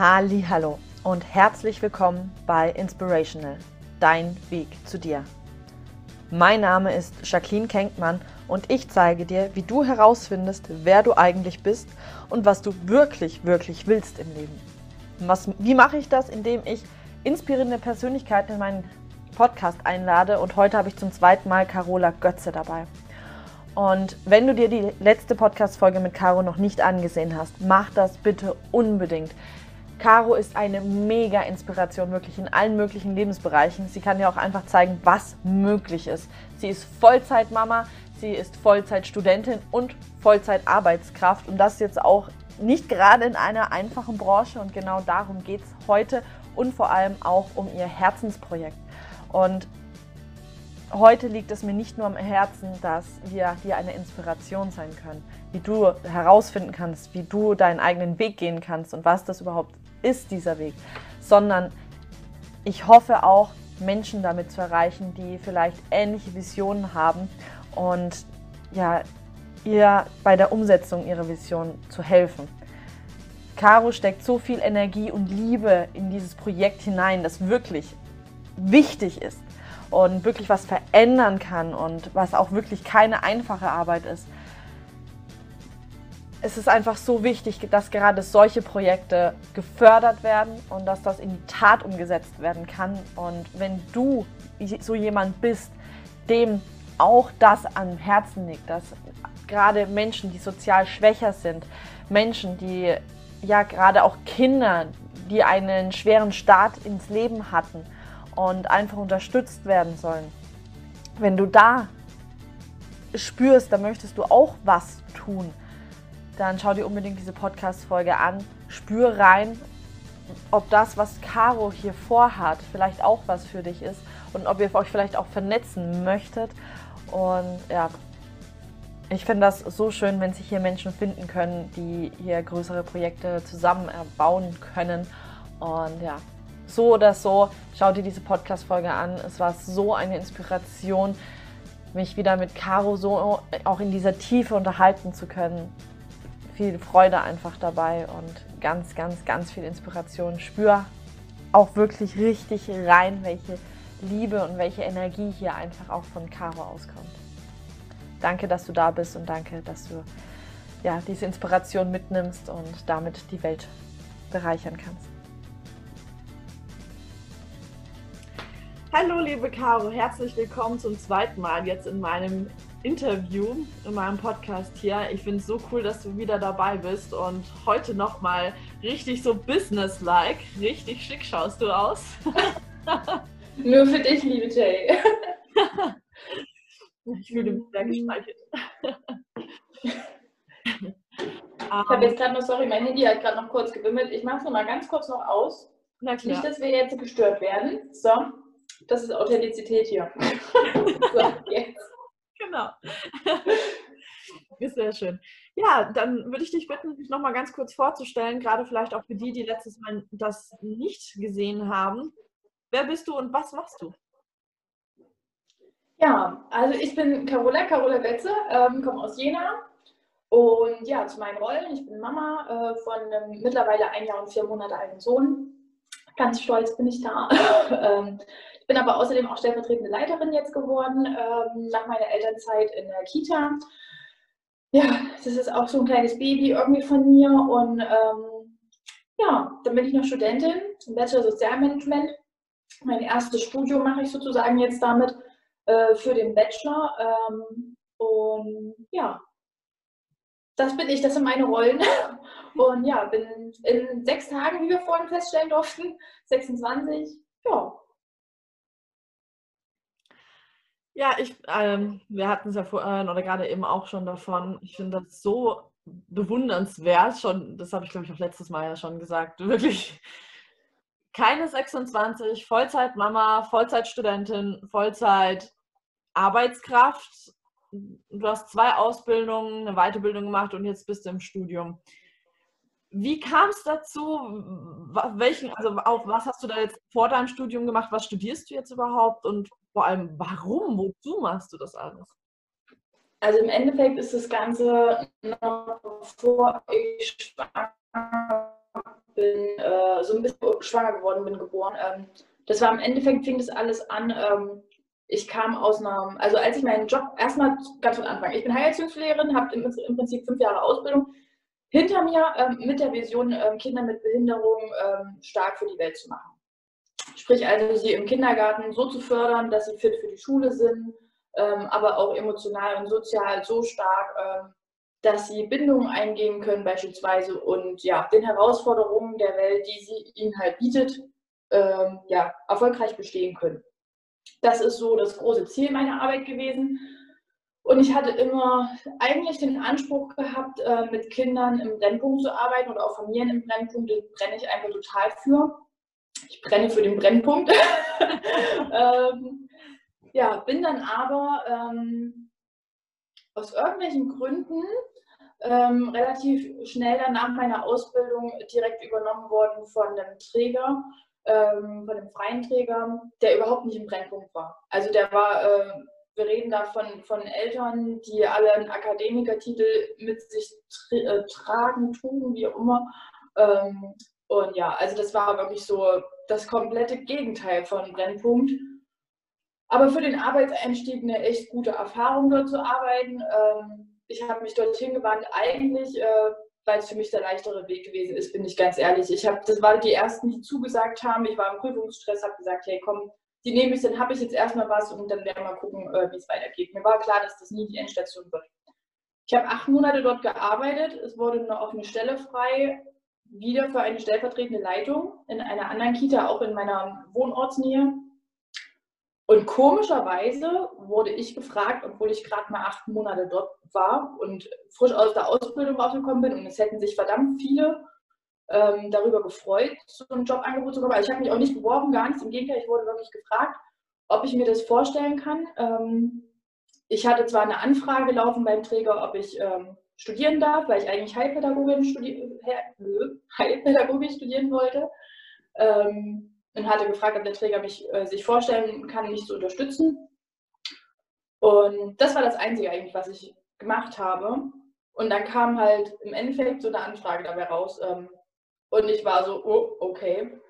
Hallo und herzlich willkommen bei Inspirational, dein Weg zu dir. Mein Name ist Jacqueline Kenkmann und ich zeige dir, wie du herausfindest, wer du eigentlich bist und was du wirklich, wirklich willst im Leben. Was, wie mache ich das? Indem ich inspirierende Persönlichkeiten in meinen Podcast einlade und heute habe ich zum zweiten Mal Carola Götze dabei. Und wenn du dir die letzte Podcast-Folge mit Caro noch nicht angesehen hast, mach das bitte unbedingt. Caro ist eine mega Inspiration, wirklich in allen möglichen Lebensbereichen. Sie kann dir auch einfach zeigen, was möglich ist. Sie ist Vollzeitmama, sie ist Vollzeitstudentin und Vollzeitarbeitskraft. Und das jetzt auch nicht gerade in einer einfachen Branche. Und genau darum geht es heute und vor allem auch um ihr Herzensprojekt. Und heute liegt es mir nicht nur am Herzen, dass wir hier eine Inspiration sein können, wie du herausfinden kannst, wie du deinen eigenen Weg gehen kannst und was das überhaupt ist, dieser Weg, sondern ich hoffe auch, Menschen damit zu erreichen, die vielleicht ähnliche Visionen haben und ja, ihr bei der Umsetzung ihrer Vision zu helfen. Caro steckt so viel Energie und Liebe in dieses Projekt hinein, das wirklich wichtig ist und wirklich was verändern kann und was auch wirklich keine einfache Arbeit ist. Es ist einfach so wichtig, dass gerade solche Projekte gefördert werden und dass das in die Tat umgesetzt werden kann. Und wenn du so jemand bist, dem auch das am Herzen liegt, dass gerade Menschen, die sozial schwächer sind, Menschen, die ja gerade auch Kinder, die einen schweren Start ins Leben hatten, und einfach unterstützt werden sollen. Wenn du da spürst, da möchtest du auch was tun, dann schau dir unbedingt diese Podcast-Folge an, spür rein, ob das, was Caro hier vorhat, vielleicht auch was für dich ist und ob ihr euch vielleicht auch vernetzen möchtet. Und ja, ich finde das so schön, wenn sich hier Menschen finden können, die hier größere Projekte zusammen erbauen können. Und ja, so oder so, schau dir diese Podcast-Folge an. Es war so eine Inspiration, mich wieder mit Caro so auch in dieser Tiefe unterhalten zu können. Viel Freude einfach dabei und ganz, ganz, ganz viel Inspiration. Spür auch wirklich richtig rein, welche Liebe und welche Energie hier einfach auch von Caro auskommt. Danke, dass du da bist und danke, dass du ja, diese Inspiration mitnimmst und damit die Welt bereichern kannst. Hallo liebe Caro, herzlich willkommen zum zweiten Mal jetzt in meinem Interview, in meinem Podcast hier. Ich finde es so cool, dass du wieder dabei bist und heute nochmal richtig so businesslike, richtig schick schaust du aus. Nur für dich, liebe Jay. ich fühle mich sehr gespeichert. Ich habe jetzt gerade noch, sorry, mein Handy hat gerade noch kurz gewimmelt. Ich mache es noch mal ganz kurz noch aus. Na klar. Nicht, dass wir jetzt gestört werden. So. Das ist Authentizität hier. so, jetzt. Genau. Ist sehr schön. Ja, dann würde ich dich bitten, dich nochmal ganz kurz vorzustellen, gerade vielleicht auch für die, die letztes Mal das nicht gesehen haben. Wer bist du und was machst du? Ja, also ich bin Carola, Carola Betze, ähm, komme aus Jena. Und ja, zu meinen Rollen. Ich bin Mama äh, von einem mittlerweile ein Jahr und vier Monate alten Sohn. Ganz stolz bin ich da. ähm, bin aber außerdem auch stellvertretende Leiterin jetzt geworden ähm, nach meiner Elternzeit in der Kita. Ja, das ist auch so ein kleines Baby irgendwie von mir und ähm, ja, dann bin ich noch Studentin im Bachelor Sozialmanagement. Mein erstes Studium mache ich sozusagen jetzt damit äh, für den Bachelor ähm, und ja, das bin ich, das sind meine Rollen. Und ja, bin in sechs Tagen, wie wir vorhin feststellen durften, 26, ja, Ja, ich, ähm, wir hatten es ja vorhin oder gerade eben auch schon davon. Ich finde das so bewundernswert, schon, das habe ich glaube ich auch letztes Mal ja schon gesagt, wirklich keine 26, Vollzeitmama, Vollzeitstudentin, Vollzeit Arbeitskraft. Du hast zwei Ausbildungen, eine Weiterbildung gemacht und jetzt bist du im Studium. Wie kam es dazu? Welchen, also auf was hast du da jetzt vor deinem Studium gemacht? Was studierst du jetzt überhaupt? Und vor allem, warum? Wozu machst du das alles? Also im Endeffekt ist das Ganze noch bevor ich schwanger bin äh, so ein bisschen schwanger geworden, bin geboren. Ähm, das war im Endeffekt, fing das alles an. Ähm, ich kam aus einer, also als ich meinen Job, erstmal ganz von Anfang, ich bin Heilerziehungslehrerin, habe im, im, Prinzip fünf Jahre Ausbildung hinter mir ähm, mit der Vision, ähm, Kinder mit Behinderung ähm, stark für die Welt zu machen. Sprich also, sie im Kindergarten so zu fördern, dass sie fit für die Schule sind, ähm, aber auch emotional und sozial so stark, ähm, dass sie Bindungen eingehen können beispielsweise und ja, den Herausforderungen der Welt, die sie ihnen halt bietet, ähm, ja, erfolgreich bestehen können. Das ist so das große Ziel meiner Arbeit gewesen. Und ich hatte immer eigentlich den Anspruch gehabt, äh, mit Kindern im Brennpunkt zu arbeiten oder auch Familien im Brennpunkt. Das brenne ich einfach total für. Ich brenne für den Brennpunkt. ähm, ja, bin dann aber ähm, aus irgendwelchen Gründen ähm, relativ schnell dann nach meiner Ausbildung direkt übernommen worden von einem Träger, ähm, von einem freien Träger, der überhaupt nicht im Brennpunkt war. Also der war, äh, wir reden da von, von Eltern, die alle einen Akademikertitel mit sich tra äh, tragen, trugen, wie auch immer. Ähm, und ja, also das war wirklich so das komplette Gegenteil von Brennpunkt. Aber für den Arbeitseinstieg eine echt gute Erfahrung dort zu arbeiten. Ähm, ich habe mich dorthin gewandt, eigentlich, äh, weil es für mich der leichtere Weg gewesen ist, bin ich ganz ehrlich. Ich habe, das waren die ersten, die zugesagt haben. Ich war im Prüfungsstress, habe gesagt, hey komm, die nehme ich, dann habe ich jetzt erstmal was und dann werden wir mal gucken, äh, wie es weitergeht. Mir war klar, dass das nie die Endstation wird. Ich habe acht Monate dort gearbeitet. Es wurde eine offene Stelle frei, wieder für eine stellvertretende Leitung in einer anderen Kita, auch in meiner Wohnortsnähe. Und komischerweise wurde ich gefragt, obwohl ich gerade mal acht Monate dort war und frisch aus der Ausbildung rausgekommen bin und es hätten sich verdammt viele ähm, darüber gefreut, so ein Jobangebot zu bekommen. Also ich habe mich auch nicht beworben, gar nichts. Im Gegenteil, ich wurde wirklich gefragt, ob ich mir das vorstellen kann. Ähm, ich hatte zwar eine Anfrage laufen beim Träger, ob ich ähm, studieren darf, weil ich eigentlich Heilpädagogin, studi Heilpädagogik studieren wollte. Ähm, und hatte gefragt, ob der Träger mich, äh, sich vorstellen kann, mich zu unterstützen. Und das war das Einzige eigentlich, was ich gemacht habe. Und dann kam halt im Endeffekt so eine Anfrage dabei raus. Ähm, und ich war so, oh, okay.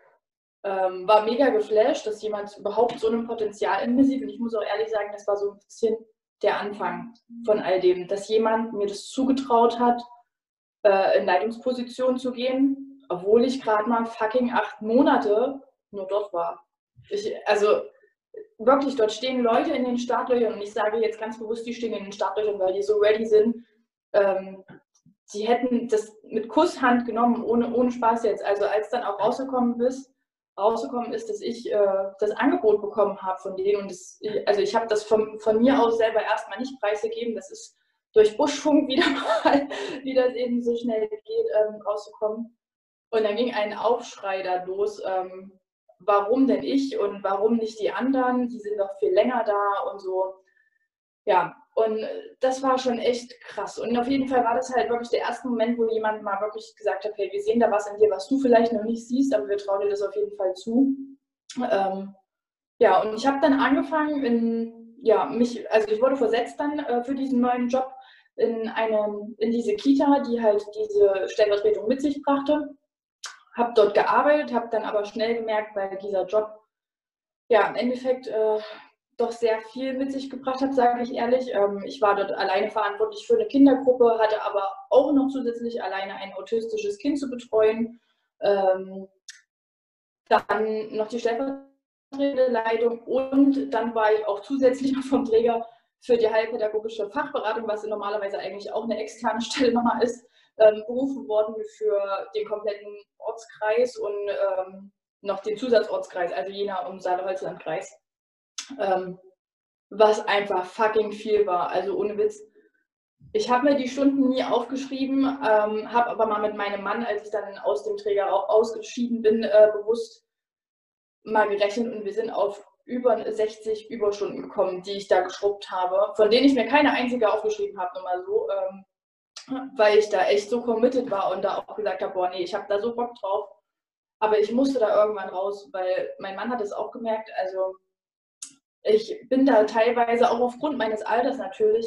Ähm, war mega geflasht, dass jemand überhaupt so ein Potenzial in mir sieht. Und ich muss auch ehrlich sagen, das war so ein bisschen der Anfang von all dem, dass jemand mir das zugetraut hat, äh, in Leitungsposition zu gehen, obwohl ich gerade mal fucking acht Monate nur dort war. Ich, also wirklich, dort stehen Leute in den Startlöchern und ich sage jetzt ganz bewusst, die stehen in den Startlöchern, weil die so ready sind. Ähm, sie hätten das mit Kusshand genommen, ohne, ohne Spaß jetzt. Also als dann auch rausgekommen ist, rausgekommen ist, dass ich äh, das Angebot bekommen habe von denen und das, also ich habe das von, von mir aus selber erstmal nicht preisgegeben. Das ist durch Buschfunk wieder mal, wie das eben so schnell geht, ähm, rauszukommen. Und dann ging ein Aufschrei da los, ähm, warum denn ich und warum nicht die anderen? Die sind doch viel länger da und so. Ja, und das war schon echt krass. Und auf jeden Fall war das halt wirklich der erste Moment, wo jemand mal wirklich gesagt hat, hey, wir sehen da was in dir, was du vielleicht noch nicht siehst, aber wir trauen dir das auf jeden Fall zu. Ähm, ja, und ich habe dann angefangen, in, ja, mich, also ich wurde versetzt dann äh, für diesen neuen Job in, eine, in diese Kita, die halt diese Stellvertretung mit sich brachte habe dort gearbeitet, habe dann aber schnell gemerkt, weil dieser Job ja im Endeffekt äh, doch sehr viel mit sich gebracht hat, sage ich ehrlich. Ähm, ich war dort alleine verantwortlich für eine Kindergruppe, hatte aber auch noch zusätzlich alleine ein autistisches Kind zu betreuen. Ähm, dann noch die stellvertretende Leitung und dann war ich auch zusätzlich noch vom Träger für die heilpädagogische Fachberatung, was normalerweise eigentlich auch eine externe Stelle nochmal ist, ähm, berufen worden für den kompletten Ortskreis und ähm, noch den Zusatzortskreis, also Jena und Saale-Holzland-Kreis. Ähm, was einfach fucking viel war, also ohne Witz. Ich habe mir die Stunden nie aufgeschrieben, ähm, habe aber mal mit meinem Mann, als ich dann aus dem Träger auch ausgeschieden bin, äh, bewusst mal gerechnet und wir sind auf über 60 Überstunden gekommen, die ich da geschrubbt habe, von denen ich mir keine einzige aufgeschrieben habe, nur mal so. Ähm, weil ich da echt so committed war und da auch gesagt habe, boah, nee, ich habe da so Bock drauf. Aber ich musste da irgendwann raus, weil mein Mann hat es auch gemerkt. Also ich bin da teilweise auch aufgrund meines Alters natürlich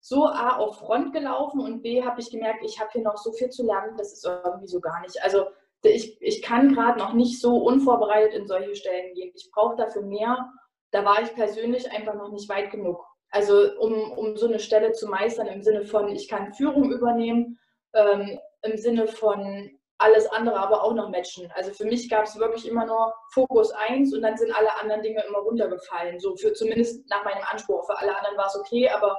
so A auf Front gelaufen und B habe ich gemerkt, ich habe hier noch so viel zu lernen, das ist irgendwie so gar nicht. Also ich, ich kann gerade noch nicht so unvorbereitet in solche Stellen gehen. Ich brauche dafür mehr. Da war ich persönlich einfach noch nicht weit genug. Also um, um so eine Stelle zu meistern im Sinne von, ich kann Führung übernehmen, ähm, im Sinne von alles andere aber auch noch matchen. Also für mich gab es wirklich immer nur Fokus 1 und dann sind alle anderen Dinge immer runtergefallen. So für zumindest nach meinem Anspruch. Für alle anderen war es okay, aber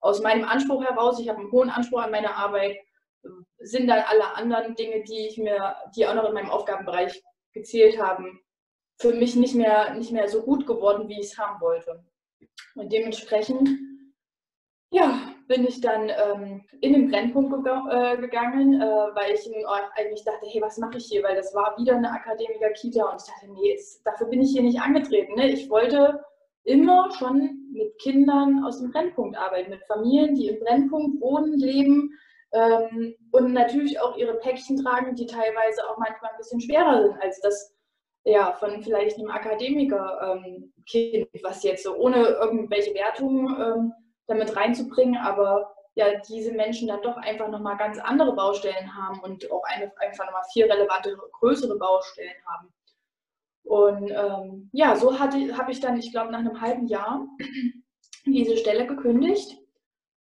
aus meinem Anspruch heraus, ich habe einen hohen Anspruch an meine Arbeit, sind dann alle anderen Dinge, die ich mir, die auch noch in meinem Aufgabenbereich gezählt haben, für mich nicht mehr, nicht mehr so gut geworden, wie ich es haben wollte. Und dementsprechend, ja, bin ich dann ähm, in den Brennpunkt äh, gegangen, äh, weil ich eigentlich dachte, hey, was mache ich hier? Weil das war wieder eine Akademiker-Kita und ich dachte, nee, jetzt, dafür bin ich hier nicht angetreten. Ne? Ich wollte immer schon mit Kindern aus dem Brennpunkt arbeiten, mit Familien, die im Brennpunkt wohnen, leben ähm, und natürlich auch ihre Päckchen tragen, die teilweise auch manchmal ein bisschen schwerer sind als das ja, von vielleicht einem Akademiker-Kind, ähm, was jetzt so ohne irgendwelche Wertungen ähm, damit reinzubringen, aber ja, diese Menschen dann doch einfach nochmal ganz andere Baustellen haben und auch eine, einfach nochmal viel relevante, größere Baustellen haben. Und ähm, ja, so habe ich dann, ich glaube, nach einem halben Jahr diese Stelle gekündigt.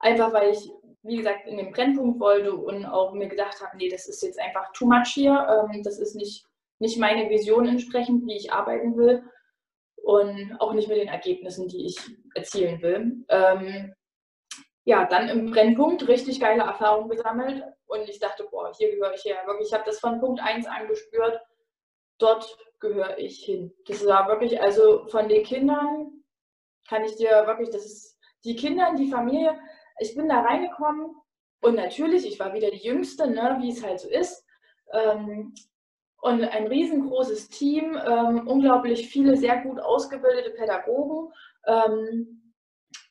Einfach weil ich, wie gesagt, in den Brennpunkt wollte und auch mir gedacht habe, nee, das ist jetzt einfach too much hier. Ähm, das ist nicht, nicht meine Vision entsprechend, wie ich arbeiten will und auch nicht mit den Ergebnissen, die ich erzielen will. Ähm, ja, dann im Brennpunkt richtig geile Erfahrungen gesammelt und ich dachte, boah, hier gehöre ich her. Wirklich, ich habe das von Punkt 1 angespürt. Dort gehöre ich hin. Das war wirklich, also von den Kindern kann ich dir wirklich, das ist die Kinder, die Familie. Ich bin da reingekommen und natürlich, ich war wieder die Jüngste, ne, wie es halt so ist. Ähm, und ein riesengroßes Team, ähm, unglaublich viele sehr gut ausgebildete Pädagogen. Ähm,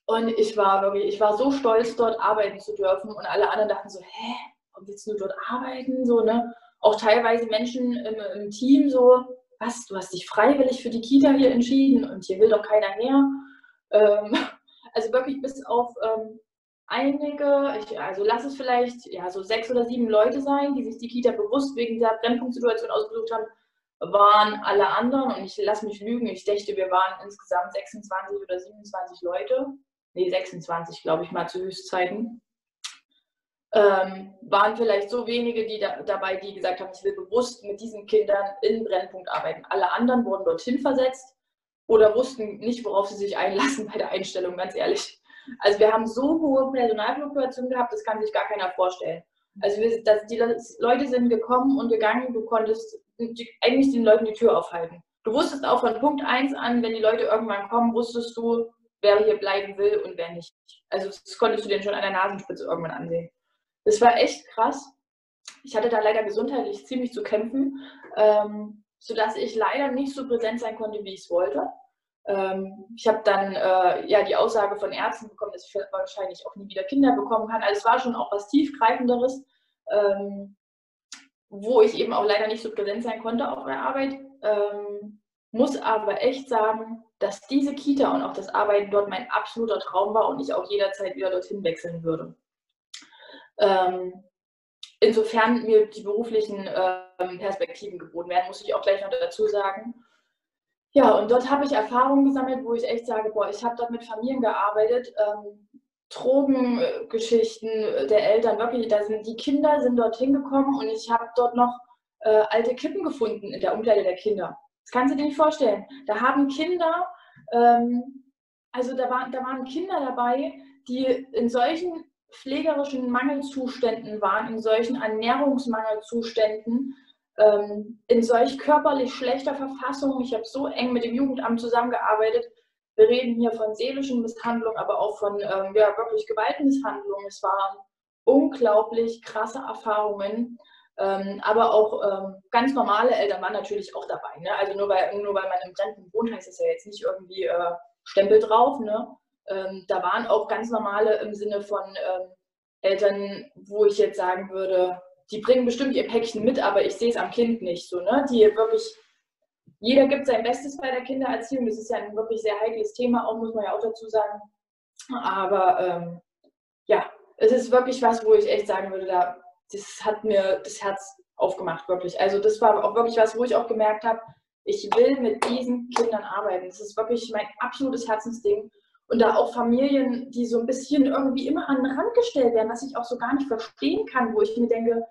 und ich war wirklich, ich war so stolz, dort arbeiten zu dürfen. Und alle anderen dachten so, hä, warum willst du dort arbeiten? So, ne? Auch teilweise Menschen im, im Team so, was, du hast dich freiwillig für die Kita hier entschieden und hier will doch keiner mehr. Ähm, also wirklich bis auf ähm, einige, ich, also lass es vielleicht ja, so sechs oder sieben Leute sein, die sich die Kita bewusst wegen der Brennpunktsituation ausgesucht haben, waren alle anderen, und ich lasse mich lügen, ich dachte, wir waren insgesamt 26 oder 27 Leute, nee, 26, glaube ich mal, zu Höchstzeiten, ähm, waren vielleicht so wenige die da, dabei, die gesagt haben, ich will bewusst mit diesen Kindern in Brennpunkt arbeiten. Alle anderen wurden dorthin versetzt oder wussten nicht, worauf sie sich einlassen bei der Einstellung, ganz ehrlich. Also wir haben so hohe Personalfluktuation gehabt, das kann sich gar keiner vorstellen. Also wir, das, die Leute sind gekommen und gegangen, du konntest eigentlich den Leuten die Tür aufhalten. Du wusstest auch von Punkt 1 an, wenn die Leute irgendwann kommen, wusstest du, wer hier bleiben will und wer nicht. Also das konntest du denen schon an der Nasenspitze irgendwann ansehen. Das war echt krass. Ich hatte da leider gesundheitlich ziemlich zu kämpfen, ähm, sodass ich leider nicht so präsent sein konnte, wie ich es wollte. Ähm, ich habe dann äh, ja die Aussage von Ärzten bekommen, dass ich wahrscheinlich auch nie wieder Kinder bekommen kann. Also es war schon auch was tiefgreifenderes, ähm, wo ich eben auch leider nicht so präsent sein konnte auf der Arbeit. Ähm, muss aber echt sagen, dass diese Kita und auch das Arbeiten dort mein absoluter Traum war und ich auch jederzeit wieder dorthin wechseln würde. Ähm, insofern mir die beruflichen ähm, Perspektiven geboten werden, muss ich auch gleich noch dazu sagen. Ja, und dort habe ich Erfahrungen gesammelt, wo ich echt sage, boah, ich habe dort mit Familien gearbeitet, ähm, Drogengeschichten der Eltern, wirklich, da sind die Kinder sind dort hingekommen und ich habe dort noch äh, alte Kippen gefunden in der Umkleide der Kinder. Das kannst du dir nicht vorstellen. Da haben Kinder, ähm, also da, war, da waren Kinder dabei, die in solchen pflegerischen Mangelzuständen waren, in solchen Ernährungsmangelzuständen, in solch körperlich schlechter Verfassung. Ich habe so eng mit dem Jugendamt zusammengearbeitet. Wir reden hier von seelischen Misshandlungen, aber auch von ähm, ja, wirklich Gewaltmisshandlungen. Es waren unglaublich krasse Erfahrungen. Ähm, aber auch ähm, ganz normale Eltern waren natürlich auch dabei. Ne? Also nur weil, nur weil man im Renten wohnt, heißt das ja jetzt nicht irgendwie äh, Stempel drauf. Ne? Ähm, da waren auch ganz normale im Sinne von ähm, Eltern, wo ich jetzt sagen würde, die bringen bestimmt ihr Päckchen mit, aber ich sehe es am Kind nicht so, ne? Die wirklich, jeder gibt sein Bestes bei der Kindererziehung. Das ist ja ein wirklich sehr heikles Thema, auch muss man ja auch dazu sagen. Aber ähm, ja, es ist wirklich was, wo ich echt sagen würde, da, das hat mir das Herz aufgemacht, wirklich. Also das war auch wirklich was, wo ich auch gemerkt habe, ich will mit diesen Kindern arbeiten. Das ist wirklich mein absolutes Herzensding. Und da auch Familien, die so ein bisschen irgendwie immer an den Rand gestellt werden, was ich auch so gar nicht verstehen kann, wo ich mir denke,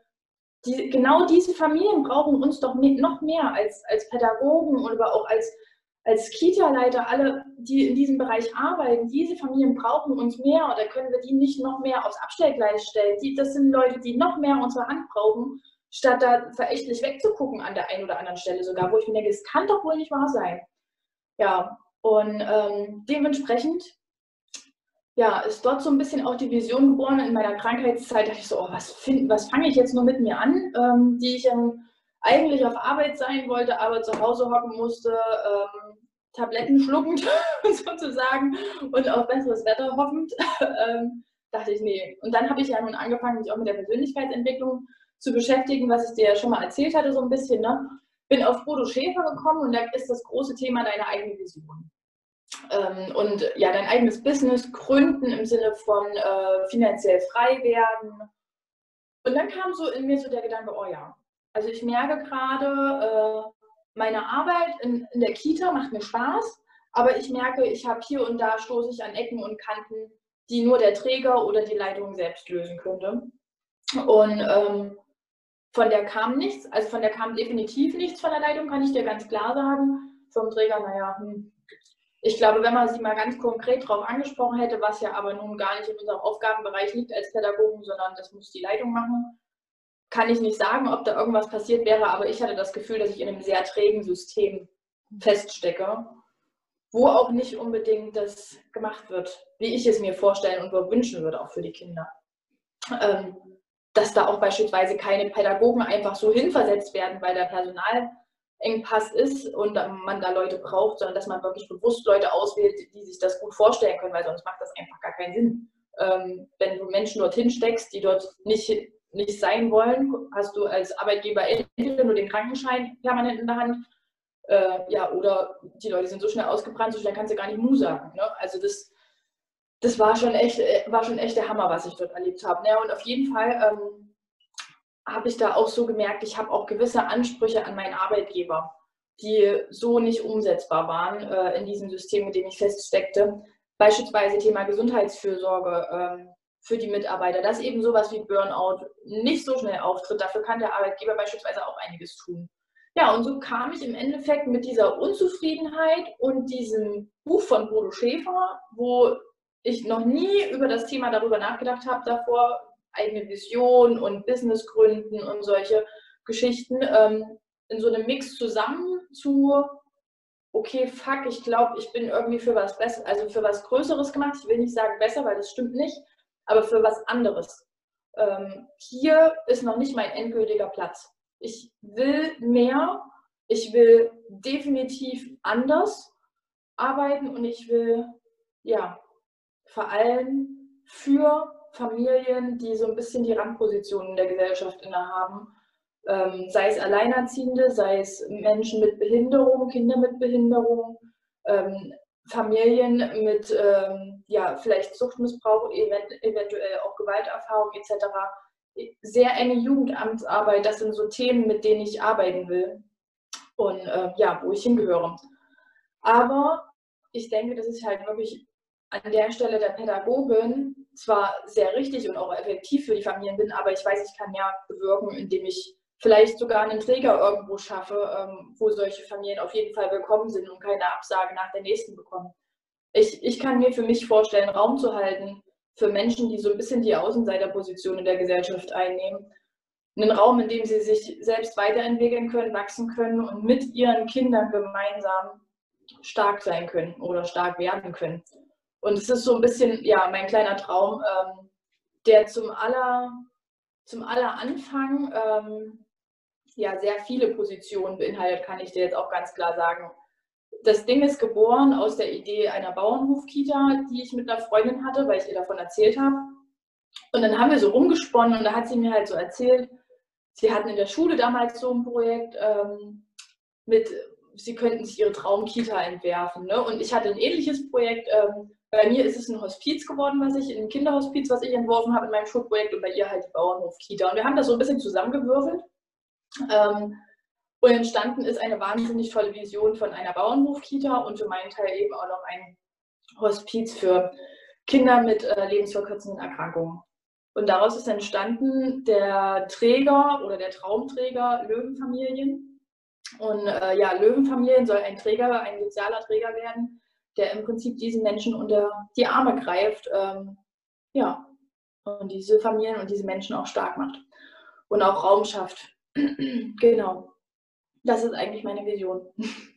die, genau diese Familien brauchen uns doch noch mehr als, als Pädagogen oder auch als, als Kita-Leiter, alle, die in diesem Bereich arbeiten. Diese Familien brauchen uns mehr oder können wir die nicht noch mehr aufs Abstellgleis stellen? Die, das sind Leute, die noch mehr unsere Hand brauchen statt da verächtlich wegzugucken an der einen oder anderen Stelle sogar, wo ich mir denke, es kann doch wohl nicht wahr sein. Ja, und ähm, dementsprechend ja, ist dort so ein bisschen auch die Vision geboren. In meiner Krankheitszeit dachte ich so, oh, was, was fange ich jetzt nur mit mir an, ähm, die ich ähm, eigentlich auf Arbeit sein wollte, aber zu Hause hocken musste, ähm, Tabletten schluckend sozusagen und auf besseres Wetter hoffend. Ähm, dachte ich, nee. Und dann habe ich ja nun angefangen, mich auch mit der Persönlichkeitsentwicklung zu beschäftigen, was ich dir ja schon mal erzählt hatte, so ein bisschen. Ne? Bin auf Bodo Schäfer gekommen und da ist das große Thema deine eigene Vision. Ähm, und ja, dein eigenes Business gründen im Sinne von äh, finanziell frei werden. Und dann kam so in mir so der Gedanke, oh ja, also ich merke gerade, äh, meine Arbeit in, in der Kita macht mir Spaß, aber ich merke, ich habe hier und da stoße ich an Ecken und Kanten, die nur der Träger oder die Leitung selbst lösen könnte. Und ähm, von der kam nichts, also von der kam definitiv nichts von der Leitung, kann ich dir ganz klar sagen. Vom Träger, naja, hm. Ich glaube, wenn man sie mal ganz konkret darauf angesprochen hätte, was ja aber nun gar nicht in unserem Aufgabenbereich liegt als Pädagogen, sondern das muss die Leitung machen, kann ich nicht sagen, ob da irgendwas passiert wäre, aber ich hatte das Gefühl, dass ich in einem sehr trägen System feststecke, wo auch nicht unbedingt das gemacht wird, wie ich es mir vorstellen und wünschen würde, auch für die Kinder. Ähm, dass da auch beispielsweise keine Pädagogen einfach so hinversetzt werden, weil der Personalengpass ist und man da Leute braucht, sondern dass man wirklich bewusst Leute auswählt, die sich das gut vorstellen können, weil sonst macht das einfach gar keinen Sinn. Ähm, wenn du Menschen dorthin steckst, die dort nicht, nicht sein wollen, hast du als Arbeitgeber entweder nur den Krankenschein permanent in der Hand, äh, ja, oder die Leute sind so schnell ausgebrannt, so schnell kannst du gar nicht Mu sagen. Ne? Also das das war schon echt, äh, war schon echt der Hammer, was ich dort erlebt habe. Ja, und auf jeden Fall ähm, habe ich da auch so gemerkt, ich habe auch gewisse Ansprüche an meinen Arbeitgeber, die so nicht umsetzbar waren äh, in diesem System, mit dem ich feststeckte. Beispielsweise Thema Gesundheitsfürsorge ähm, für die Mitarbeiter, dass eben sowas wie Burnout nicht so schnell auftritt. Dafür kann der Arbeitgeber beispielsweise auch einiges tun. Ja, und so kam ich im Endeffekt mit dieser Unzufriedenheit und diesem Buch von Bodo Schäfer, wo ich noch nie über das Thema darüber nachgedacht habe davor, eigene Vision und Business gründen und solche Geschichten ähm, in so einem Mix zusammen zu, okay, fuck, ich glaube, ich bin irgendwie für was besser, also für was Größeres gemacht. Ich will nicht sagen besser, weil das stimmt nicht, aber für was anderes. Ähm, hier ist noch nicht mein endgültiger Platz. Ich will mehr, ich will definitiv anders arbeiten und ich will ja vor allem für Familien, die so ein bisschen die Randpositionen der Gesellschaft innehaben. Ähm, sei es Alleinerziehende, sei es Menschen mit Behinderung, Kinder mit Behinderung, ähm, Familien mit ähm, ja, vielleicht Suchtmissbrauch, event eventuell auch Gewalterfahrung etc. Sehr enge Jugendamtsarbeit, das sind so Themen, mit denen ich arbeiten will und äh, ja, wo ich hingehöre. Aber ich denke, das ist halt wirklich an der Stelle der Pädagogin zwar sehr richtig und auch effektiv für die Familien bin, aber ich weiß, ich kann ja bewirken, indem ich vielleicht sogar einen Träger irgendwo schaffe, ähm, wo solche Familien auf jeden Fall willkommen sind und keine Absage nach der nächsten bekommen. Ich, ich kann mir für mich vorstellen, Raum zu halten für Menschen, die so ein bisschen die Außenseiterposition in der Gesellschaft einnehmen. Einen Raum, in dem sie sich selbst weiterentwickeln können, wachsen können und mit ihren Kindern gemeinsam stark sein können oder stark werden können. Und es ist so ein bisschen, ja, mein kleiner Traum, ähm, der zum aller, zum aller Anfang ähm, ja, sehr viele Positionen beinhaltet, kann ich dir jetzt auch ganz klar sagen. Das Ding ist geboren aus der Idee einer Bauernhof-Kita, die ich mit einer Freundin hatte, weil ich ihr davon erzählt habe. Und dann haben wir so rumgesponnen und da hat sie mir halt so erzählt, sie hatten in der Schule damals so ein Projekt ähm, mit, sie könnten sich ihre Traumkita entwerfen. Ne? Und ich hatte ein ähnliches Projekt, ähm, bei mir ist es ein Hospiz geworden, was ich, ein Kinderhospiz, was ich entworfen habe in meinem Schulprojekt und bei ihr halt die Bauernhof-Kita. Und wir haben das so ein bisschen zusammengewürfelt Ähm, und entstanden ist eine wahnsinnig tolle Vision von einer Bauernhofkita und für meinen Teil eben auch noch ein Hospiz für Kinder mit äh, lebensverkürzenden Erkrankungen. Und daraus ist entstanden der Träger oder der Traumträger Löwenfamilien. Und äh, ja, Löwenfamilien soll ein Träger, ein sozialer Träger werden, der im Prinzip diesen Menschen unter die Arme greift, ähm, ja, und diese Familien und diese Menschen auch stark macht und auch Raum schafft. genau. Das ist eigentlich meine Vision.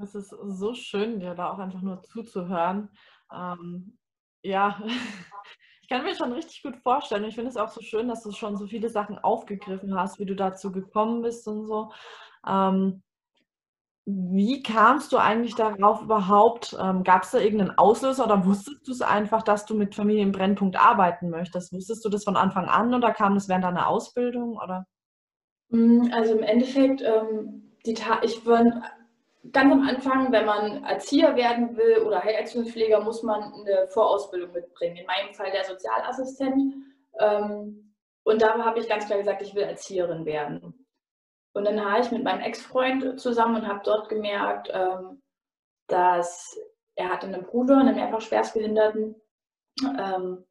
Es ist so schön, dir da auch einfach nur zuzuhören. Ähm, ja, ich kann mir schon richtig gut vorstellen. Ich finde es auch so schön, dass du schon so viele Sachen aufgegriffen hast, wie du dazu gekommen bist und so. Ähm, wie kamst du eigentlich darauf überhaupt? Ähm, Gab es da irgendeinen Auslöser oder wusstest du es einfach, dass du mit Familienbrennpunkt arbeiten möchtest? Wusstest du das von Anfang an oder kam das während deiner Ausbildung? Oder? Mm, also im Endeffekt, ähm, die ich bin ganz am Anfang, wenn man Erzieher werden will oder Heilerziehungspfleger, muss man eine Vorausbildung mitbringen. In meinem Fall der Sozialassistent. Ähm, und da habe ich ganz klar gesagt, ich will Erzieherin werden. Und dann habe ich mit meinem Ex-Freund zusammen und habe dort gemerkt, ähm, dass er hatte einen Bruder, einen mehrfach schwerstbehinderten. Ähm,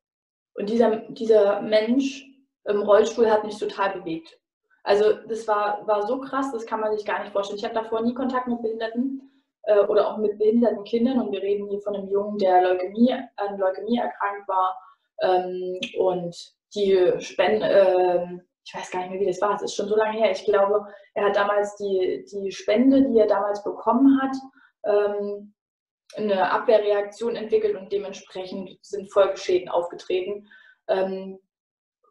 und dieser, dieser Mensch im Rollstuhl hat mich total bewegt. Also das war, war so krass, das kann man sich gar nicht vorstellen. Ich habe davor nie Kontakt mit Behinderten äh, oder auch mit behinderten Kindern und wir reden hier von einem Jungen, der Leukämie, an Leukämie erkrankt war ähm, und die Spenden, äh, ich weiß gar nicht mehr, wie das war, es ist schon so lange her. Ich glaube, er hat damals die, die Spende, die er damals bekommen hat, ähm, eine Abwehrreaktion entwickelt und dementsprechend sind Folgeschäden aufgetreten, ähm,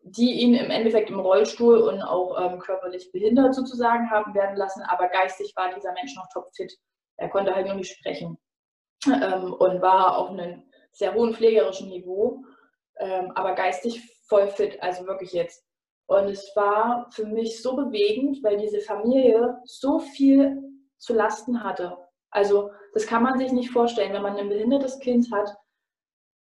die ihn im Endeffekt im Rollstuhl und auch ähm, körperlich behindert sozusagen haben werden lassen, aber geistig war dieser Mensch noch topfit. Er konnte halt nur nicht sprechen ähm, und war auf einem sehr hohen pflegerischen Niveau, ähm, aber geistig voll fit, also wirklich jetzt und es war für mich so bewegend, weil diese Familie so viel zu Lasten hatte. Also das kann man sich nicht vorstellen, wenn man ein behindertes Kind hat.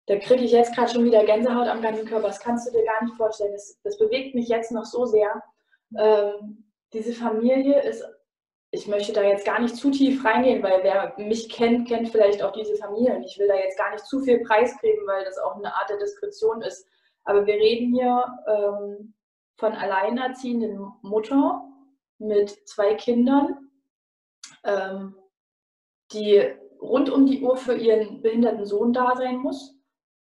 Da kriege ich jetzt gerade schon wieder Gänsehaut am ganzen Körper. Das kannst du dir gar nicht vorstellen. Das, das bewegt mich jetzt noch so sehr. Ähm, diese Familie ist, ich möchte da jetzt gar nicht zu tief reingehen, weil wer mich kennt, kennt vielleicht auch diese Familie. Und ich will da jetzt gar nicht zu viel preisgeben, weil das auch eine Art der Diskretion ist. Aber wir reden hier ähm, von alleinerziehenden Mutter mit zwei Kindern, ähm, die rund um die Uhr für ihren behinderten Sohn da sein muss,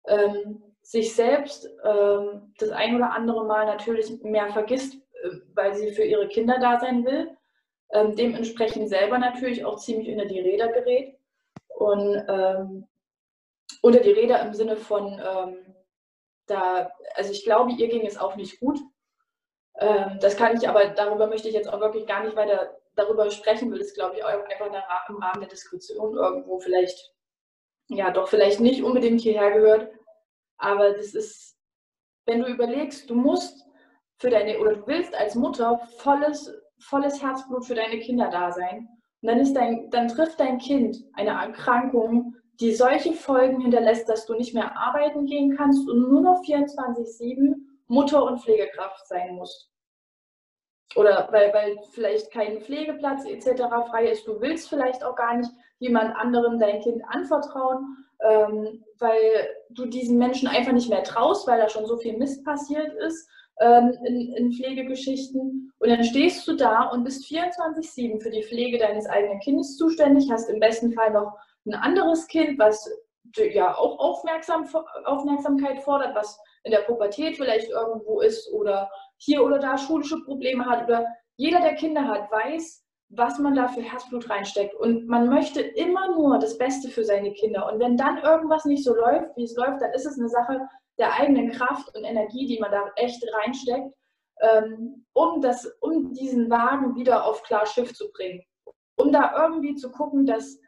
ähm, sich selbst ähm, das ein oder andere Mal natürlich mehr vergisst, äh, weil sie für ihre Kinder da sein will, ähm, dementsprechend selber natürlich auch ziemlich unter die Räder gerät und ähm, unter die Räder im Sinne von ähm, da, also ich glaube, ihr ging es auch nicht gut. Ähm, das kann ich aber, darüber möchte ich jetzt auch wirklich gar nicht weiter darüber sprechen, weil das glaube ich einfach im Rahmen der Diskussion irgendwo vielleicht, ja, doch vielleicht nicht unbedingt hierher gehört. Aber das ist, wenn du überlegst, du musst für deine, oder du willst als Mutter volles, volles Herzblut für deine Kinder da sein. Und dann, ist dein, dann trifft dein Kind eine Erkrankung, die solche Folgen hinterlässt, dass du nicht mehr arbeiten gehen kannst und nur noch 24-7 Mutter und Pflegekraft sein musst. Oder weil, weil vielleicht kein Pflegeplatz etc. frei ist. Du willst vielleicht auch gar nicht jemand anderem dein Kind anvertrauen, ähm, weil du diesen Menschen einfach nicht mehr traust, weil da schon so viel Mist passiert ist ähm, in, in Pflegegeschichten. Und dann stehst du da und bist 24-7 für die Pflege deines eigenen Kindes zuständig, hast im besten Fall noch ein anderes Kind, was ja auch Aufmerksam, Aufmerksamkeit fordert, was in der Pubertät vielleicht irgendwo ist oder hier oder da schulische Probleme hat oder jeder, der Kinder hat, weiß, was man da für Herzblut reinsteckt. Und man möchte immer nur das Beste für seine Kinder. Und wenn dann irgendwas nicht so läuft, wie es läuft, dann ist es eine Sache der eigenen Kraft und Energie, die man da echt reinsteckt, ähm, um, das, um diesen Wagen wieder auf klar Schiff zu bringen. Um da irgendwie zu gucken, dass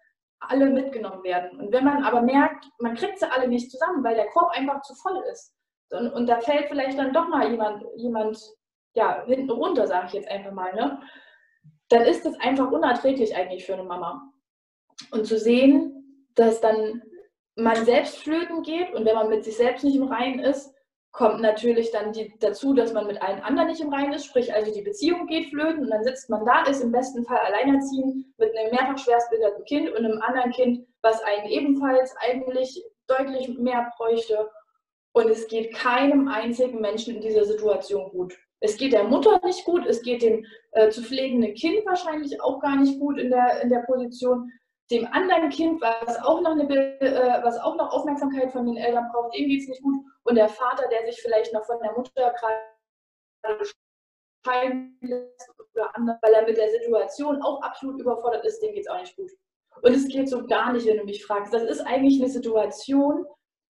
alle mitgenommen werden. Und wenn man aber merkt, man kriegt sie alle nicht zusammen, weil der Korb einfach zu voll ist, und, und da fällt vielleicht dann doch mal jemand, jemand ja, hinten runter, sage ich jetzt einfach mal, ne? dann ist das einfach unerträglich eigentlich für eine Mama. Und zu sehen, dass dann man selbst flöten geht und wenn man mit sich selbst nicht im Reinen ist, kommt natürlich dann die, dazu, dass man mit allen anderen nicht im Reinen ist, sprich also die Beziehung geht flöten und dann sitzt man da, ist im besten Fall alleinerziehend mit einem mehrfach schwerstbehinderten Kind und einem anderen Kind, was einen ebenfalls eigentlich deutlich mehr bräuchte. Und es geht keinem einzigen Menschen in dieser Situation gut. Es geht der Mutter nicht gut, es geht dem äh, zu pflegenden Kind wahrscheinlich auch gar nicht gut in der, in der Position. Dem anderen Kind, was auch, noch eine, äh, was auch noch Aufmerksamkeit von den Eltern braucht, dem geht es nicht gut und der Vater, der sich vielleicht noch von der Mutter gerade scheiden lässt oder anders, weil er mit der Situation auch absolut überfordert ist, dem geht es auch nicht gut. Und es geht so gar nicht, wenn du mich fragst. Das ist eigentlich eine Situation,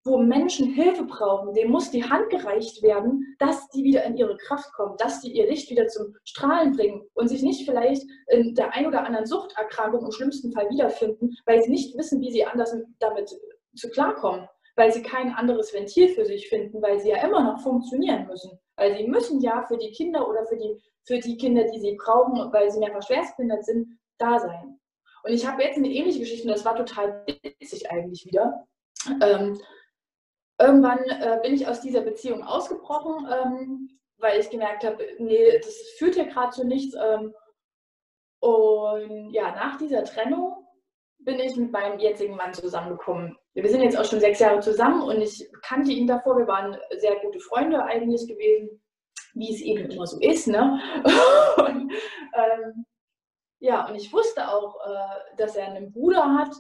wo Menschen Hilfe brauchen, dem muss die Hand gereicht werden, dass die wieder in ihre Kraft kommen, dass die ihr Licht wieder zum Strahlen bringen und sich nicht vielleicht in der ein oder anderen Suchterkrankung im schlimmsten Fall wiederfinden, weil sie nicht wissen, wie sie anders damit zu klarkommen weil sie kein anderes Ventil für sich finden, weil sie ja immer noch funktionieren müssen. Weil sie müssen ja für die Kinder oder für die, für die Kinder, die sie brauchen, weil sie mehrfach schwerstbehindert sind, da sein. Und ich habe jetzt eine ähnliche Geschichte, und das war total witzig eigentlich wieder. Ähm, irgendwann äh, bin ich aus dieser Beziehung ausgebrochen, ähm, weil ich gemerkt habe, nee, das führt ja gerade zu nichts. Ähm, und ja, nach dieser Trennung bin ich mit meinem jetzigen Mann zusammengekommen wir sind jetzt auch schon sechs Jahre zusammen und ich kannte ihn davor. Wir waren sehr gute Freunde eigentlich gewesen, wie es eben immer so ist. Ne? und, ähm, ja, und ich wusste auch, äh, dass er einen Bruder hat,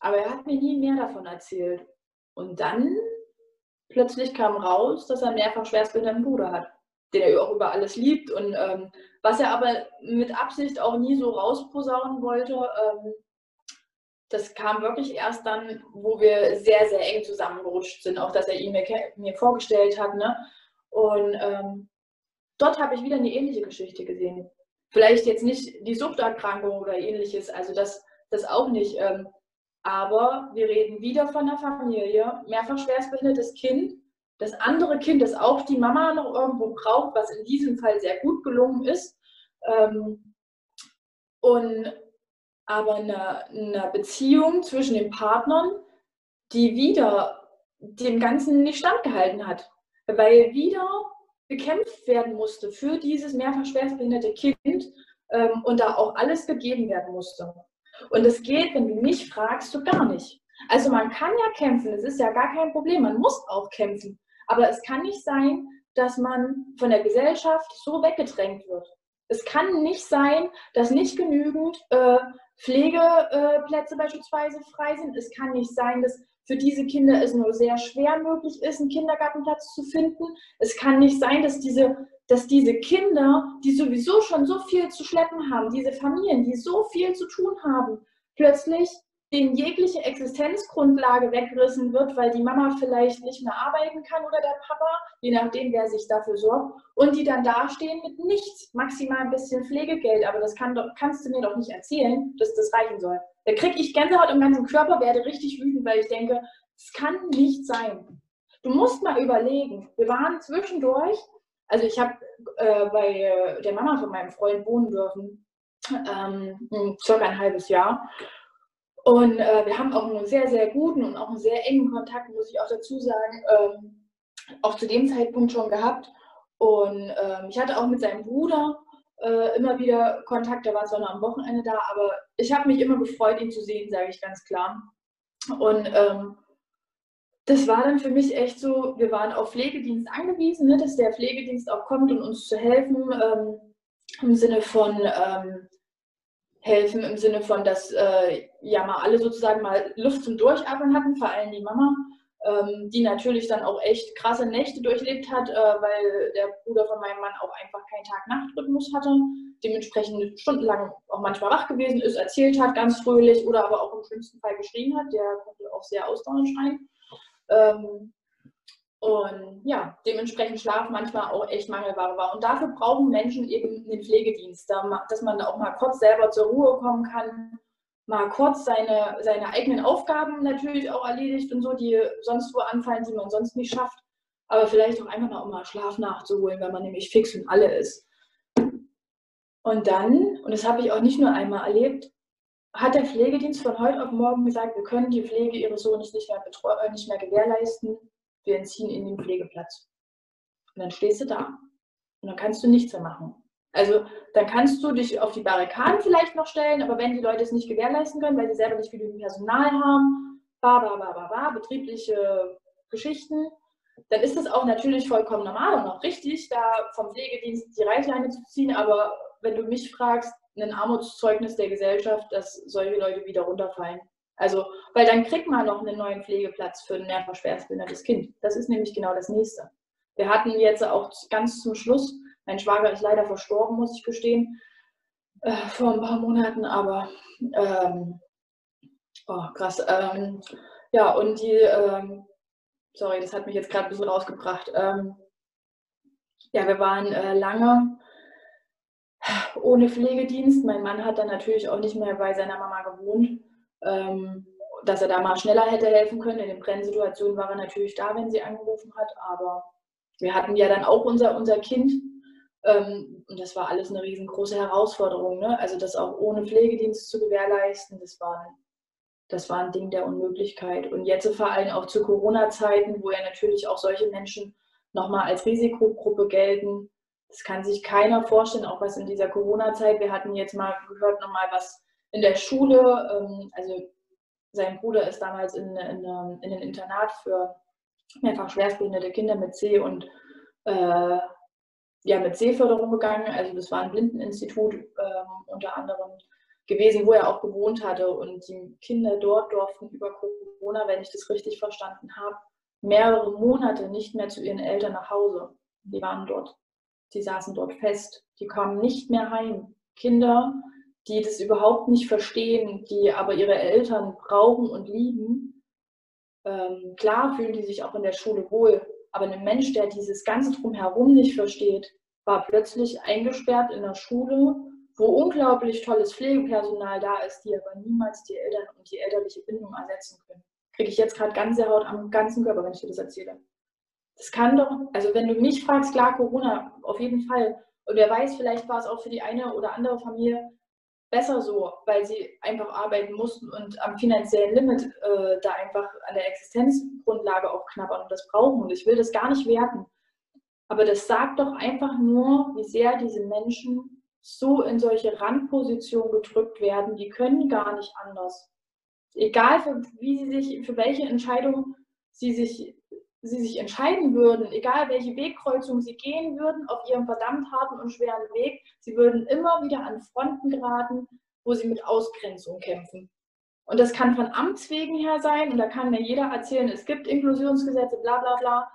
aber er hat mir nie mehr davon erzählt. Und dann plötzlich kam raus, dass er mehrfach schwerstbehinderten Bruder hat, den er auch über alles liebt und ähm, was er aber mit Absicht auch nie so rausposaunen wollte. Ähm, das kam wirklich erst dann, wo wir sehr, sehr eng zusammengerutscht sind, auch dass er ihn mir, mir vorgestellt hat. Ne? Und ähm, dort habe ich wieder eine ähnliche Geschichte gesehen. Vielleicht jetzt nicht die Suchterkrankung oder ähnliches, also das, das auch nicht. Ähm, aber wir reden wieder von einer Familie, mehrfach schwerstbehindertes Kind. Das andere Kind, das auch die Mama noch irgendwo braucht, was in diesem Fall sehr gut gelungen ist. Ähm, und aber eine, eine Beziehung zwischen den Partnern, die wieder dem Ganzen nicht standgehalten hat, weil wieder bekämpft werden musste für dieses mehrfach schwerstbehinderte Kind ähm, und da auch alles gegeben werden musste. Und das geht, wenn du mich fragst, so gar nicht. Also man kann ja kämpfen, es ist ja gar kein Problem, man muss auch kämpfen. Aber es kann nicht sein, dass man von der Gesellschaft so weggedrängt wird. Es kann nicht sein, dass nicht genügend äh, Pflegeplätze beispielsweise frei sind. Es kann nicht sein, dass für diese Kinder es nur sehr schwer möglich ist, einen Kindergartenplatz zu finden. Es kann nicht sein, dass diese, dass diese Kinder, die sowieso schon so viel zu schleppen haben, diese Familien, die so viel zu tun haben, plötzlich denen jegliche Existenzgrundlage weggerissen wird, weil die Mama vielleicht nicht mehr arbeiten kann oder der Papa, je nachdem, wer sich dafür sorgt, und die dann dastehen mit nichts, maximal ein bisschen Pflegegeld, aber das kann kannst du mir doch nicht erzählen, dass das reichen soll. Da kriege ich Gänsehaut im ganzen Körper, werde richtig wütend, weil ich denke, es kann nicht sein. Du musst mal überlegen, wir waren zwischendurch, also ich habe äh, bei der Mama von meinem Freund wohnen dürfen, ähm, circa ein halbes Jahr. Und äh, wir haben auch einen sehr, sehr guten und auch einen sehr engen Kontakt, muss ich auch dazu sagen, ähm, auch zu dem Zeitpunkt schon gehabt. Und ähm, ich hatte auch mit seinem Bruder äh, immer wieder Kontakt, der war zwar nur am Wochenende da, aber ich habe mich immer gefreut, ihn zu sehen, sage ich ganz klar. Und ähm, das war dann für mich echt so, wir waren auf Pflegedienst angewiesen, ne, dass der Pflegedienst auch kommt, um uns zu helfen, ähm, im Sinne von ähm, helfen im Sinne von, dass äh, ja mal alle sozusagen mal Luft zum Durchatmen hatten, vor allem die Mama, die natürlich dann auch echt krasse Nächte durchlebt hat, äh, weil der Bruder von meinem Mann auch einfach keinen Tag-Nacht-Rhythmus hatte, dementsprechend stundenlang auch manchmal wach gewesen ist, erzählt hat, ganz fröhlich oder aber auch im schlimmsten Fall geschrien hat, der konnte auch sehr ausdauernd schreien. Ähm, und ja, dementsprechend Schlaf manchmal auch echt Mangelware war. Und dafür brauchen Menschen eben einen Pflegedienst, dass man auch mal kurz selber zur Ruhe kommen kann, mal kurz seine, seine eigenen Aufgaben natürlich auch erledigt und so, die sonst wo anfallen, die man sonst nicht schafft. Aber vielleicht auch einfach mal, um mal Schlaf nachzuholen, wenn man nämlich fix und alle ist. Und dann, und das habe ich auch nicht nur einmal erlebt, hat der Pflegedienst von heute auf morgen gesagt, wir können die Pflege ihres Sohnes nicht mehr, nicht mehr gewährleisten wir entziehen in den Pflegeplatz. Und dann stehst du da und dann kannst du nichts mehr machen. Also dann kannst du dich auf die Barrikaden vielleicht noch stellen, aber wenn die Leute es nicht gewährleisten können, weil sie selber nicht genügend Personal haben, ba, ba, ba, ba, ba, betriebliche Geschichten, dann ist das auch natürlich vollkommen normal und auch richtig, da vom Pflegedienst die Reißleine zu ziehen. Aber wenn du mich fragst, ein Armutszeugnis der Gesellschaft, dass solche Leute wieder runterfallen. Also, weil dann kriegt man noch einen neuen Pflegeplatz für ein mehrfach schwerstbehindertes Kind. Das ist nämlich genau das Nächste. Wir hatten jetzt auch ganz zum Schluss, mein Schwager ist leider verstorben, muss ich gestehen, äh, vor ein paar Monaten, aber ähm, oh, krass. Ähm, ja, und die, ähm, sorry, das hat mich jetzt gerade ein bisschen rausgebracht. Ähm, ja, wir waren äh, lange ohne Pflegedienst. Mein Mann hat dann natürlich auch nicht mehr bei seiner Mama gewohnt. Ähm, dass er da mal schneller hätte helfen können. In den Brennsituationen war er natürlich da, wenn sie angerufen hat, aber wir hatten ja dann auch unser, unser Kind ähm, und das war alles eine riesengroße Herausforderung. Ne? Also das auch ohne Pflegedienst zu gewährleisten, das war, das war ein Ding der Unmöglichkeit. Und jetzt vor allem auch zu Corona-Zeiten, wo ja natürlich auch solche Menschen nochmal als Risikogruppe gelten, das kann sich keiner vorstellen, auch was in dieser Corona-Zeit. Wir hatten jetzt mal gehört, nochmal was in der Schule. Ähm, also sein Bruder ist damals in, in, in ein Internat für mehrfach schwerstbehinderte Kinder mit C und äh, ja, mit C-Förderung gegangen. Also das war ein Blindeninstitut ähm, unter anderem gewesen, wo er auch gewohnt hatte. Und die Kinder dort durften über Corona, wenn ich das richtig verstanden habe, mehrere Monate nicht mehr zu ihren Eltern nach Hause. Die waren dort die saßen dort fest, die kamen nicht mehr heim. Kinder, die das überhaupt nicht verstehen, die aber ihre Eltern brauchen und lieben. Ähm, klar fühlen die sich auch in der Schule wohl, aber ein Mensch, der dieses ganze drumherum nicht versteht, war plötzlich eingesperrt in der Schule, wo unglaublich tolles Pflegepersonal da ist, die aber niemals die Eltern und die elterliche Bindung ersetzen können. Kriege ich jetzt gerade ganze Haut am ganzen Körper, wenn ich dir das erzähle. Das kann doch, also wenn du mich fragst, klar, Corona, auf jeden Fall. Und wer weiß, vielleicht war es auch für die eine oder andere Familie besser so, weil sie einfach arbeiten mussten und am finanziellen Limit äh, da einfach an der Existenzgrundlage auch knabbern und das brauchen. Und ich will das gar nicht werten. Aber das sagt doch einfach nur, wie sehr diese Menschen so in solche Randpositionen gedrückt werden, die können gar nicht anders. Egal, für, wie sie sich, für welche Entscheidung sie sich sie sich entscheiden würden, egal welche Wegkreuzung sie gehen würden, auf ihrem verdammt harten und schweren Weg, sie würden immer wieder an Fronten geraten, wo sie mit Ausgrenzung kämpfen. Und das kann von Amts wegen her sein, und da kann mir jeder erzählen, es gibt Inklusionsgesetze, bla bla bla.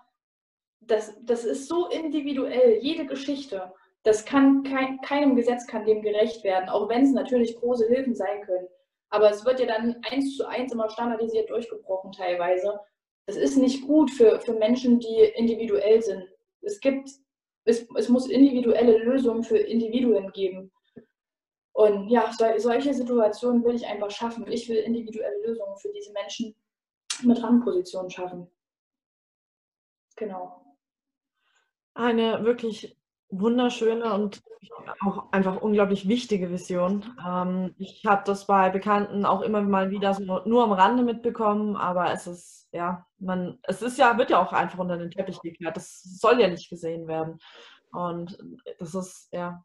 Das, das ist so individuell, jede Geschichte. Das kann kein, keinem Gesetz kann dem gerecht werden, auch wenn es natürlich große Hilfen sein können. Aber es wird ja dann eins zu eins immer standardisiert durchgebrochen teilweise es ist nicht gut für, für Menschen, die individuell sind. Es gibt, es, es muss individuelle Lösungen für Individuen geben. Und ja, so, solche Situationen will ich einfach schaffen. Ich will individuelle Lösungen für diese Menschen mit Randpositionen schaffen. Genau. Eine wirklich wunderschöne und auch einfach unglaublich wichtige Vision. Ähm, ich habe das bei Bekannten auch immer mal wieder so nur am Rande mitbekommen, aber es ist, ja, man, es ist ja, wird ja auch einfach unter den Teppich gekehrt. Das soll ja nicht gesehen werden. Und das ist, ja.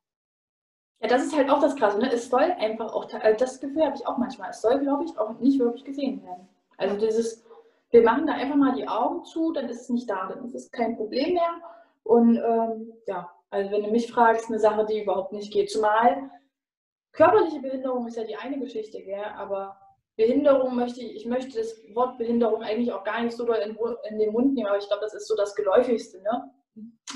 Ja, das ist halt auch das Krasse, ne? Es soll einfach auch, äh, das Gefühl habe ich auch manchmal, es soll, glaube ich, auch nicht wirklich gesehen werden. Also dieses, wir machen da einfach mal die Augen zu, dann ist es nicht da, dann ist es kein Problem mehr. Und ähm, ja, also wenn du mich fragst, eine Sache, die überhaupt nicht geht. Zumal körperliche Behinderung ist ja die eine Geschichte, gell? aber Behinderung möchte ich, ich möchte das Wort Behinderung eigentlich auch gar nicht so in, in den Mund nehmen, aber ich glaube, das ist so das Geläufigste. Ne?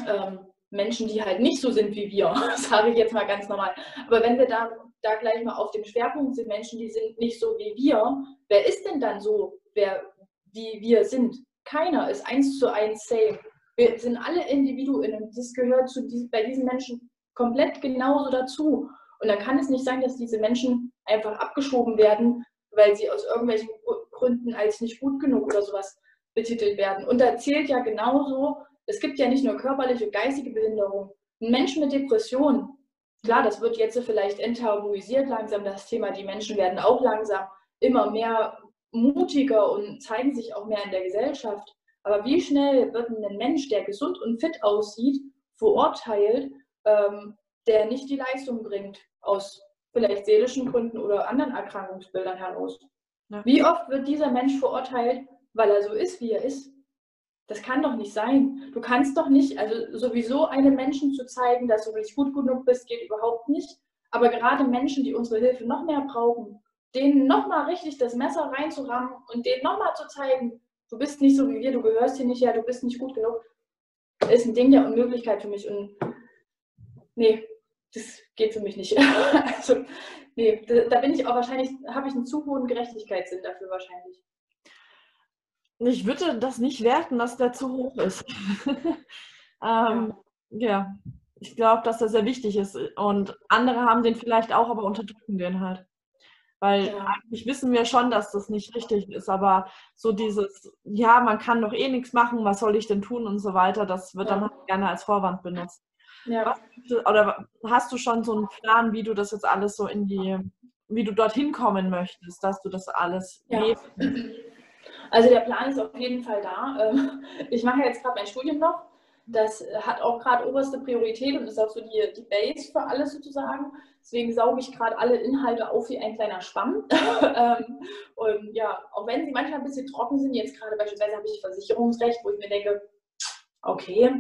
Ähm, Menschen, die halt nicht so sind wie wir, sage ich jetzt mal ganz normal. Aber wenn wir da, da gleich mal auf dem Schwerpunkt sind, Menschen, die sind nicht so wie wir, wer ist denn dann so, wer, wie wir sind? Keiner ist eins zu eins same. Wir sind alle Individuen und das gehört zu diesen, bei diesen Menschen komplett genauso dazu. Und dann kann es nicht sein, dass diese Menschen einfach abgeschoben werden, weil sie aus irgendwelchen Gründen als nicht gut genug oder sowas betitelt werden. Und da zählt ja genauso, es gibt ja nicht nur körperliche, geistige Behinderung. Ein Mensch mit Depressionen, klar, das wird jetzt vielleicht enttabuisiert langsam, das Thema, die Menschen werden auch langsam immer mehr mutiger und zeigen sich auch mehr in der Gesellschaft. Aber wie schnell wird ein Mensch, der gesund und fit aussieht, verurteilt, ähm, der nicht die Leistung bringt, aus vielleicht seelischen Gründen oder anderen Erkrankungsbildern heraus? Ja. Wie oft wird dieser Mensch verurteilt, weil er so ist, wie er ist? Das kann doch nicht sein. Du kannst doch nicht, also sowieso einem Menschen zu zeigen, dass du nicht gut genug bist, geht überhaupt nicht. Aber gerade Menschen, die unsere Hilfe noch mehr brauchen, denen nochmal richtig das Messer reinzurammen und denen nochmal zu zeigen, du bist nicht so wie wir, du gehörst hier nicht her, du bist nicht gut genug, ist ein Ding der Unmöglichkeit für mich. Und nee, das geht für mich nicht. also, nee, da, bin ich auch wahrscheinlich, habe ich einen zu hohen Gerechtigkeitssinn dafür wahrscheinlich. Ich würde das nicht werten, dass der zu hoch ist. ähm, ja. ja. ich glaube, dass das sehr wichtig ist. Und andere haben den vielleicht auch, aber unterdrücken den halt. Weil ja. eigentlich wissen wir schon, dass das nicht richtig ist, aber so dieses, ja, man kann doch eh nichts machen, was soll ich denn tun und so weiter, das wird ja. dann halt gerne als Vorwand benutzt. Ja. Was, oder hast du schon so einen Plan, wie du das jetzt alles so in die, wie du dorthin kommen möchtest, dass du das alles ja. lebst? Also der Plan ist auf jeden Fall da. Ähm, ich mache jetzt gerade mein Studium noch. Das hat auch gerade oberste Priorität und ist auch so die, die Base für alles sozusagen. Deswegen sauge ich gerade alle Inhalte auf wie ein kleiner Schwamm. Ähm, und ja, auch wenn sie manchmal ein bisschen trocken sind, jetzt gerade beispielsweise habe ich Versicherungsrecht, wo ich mir denke, okay,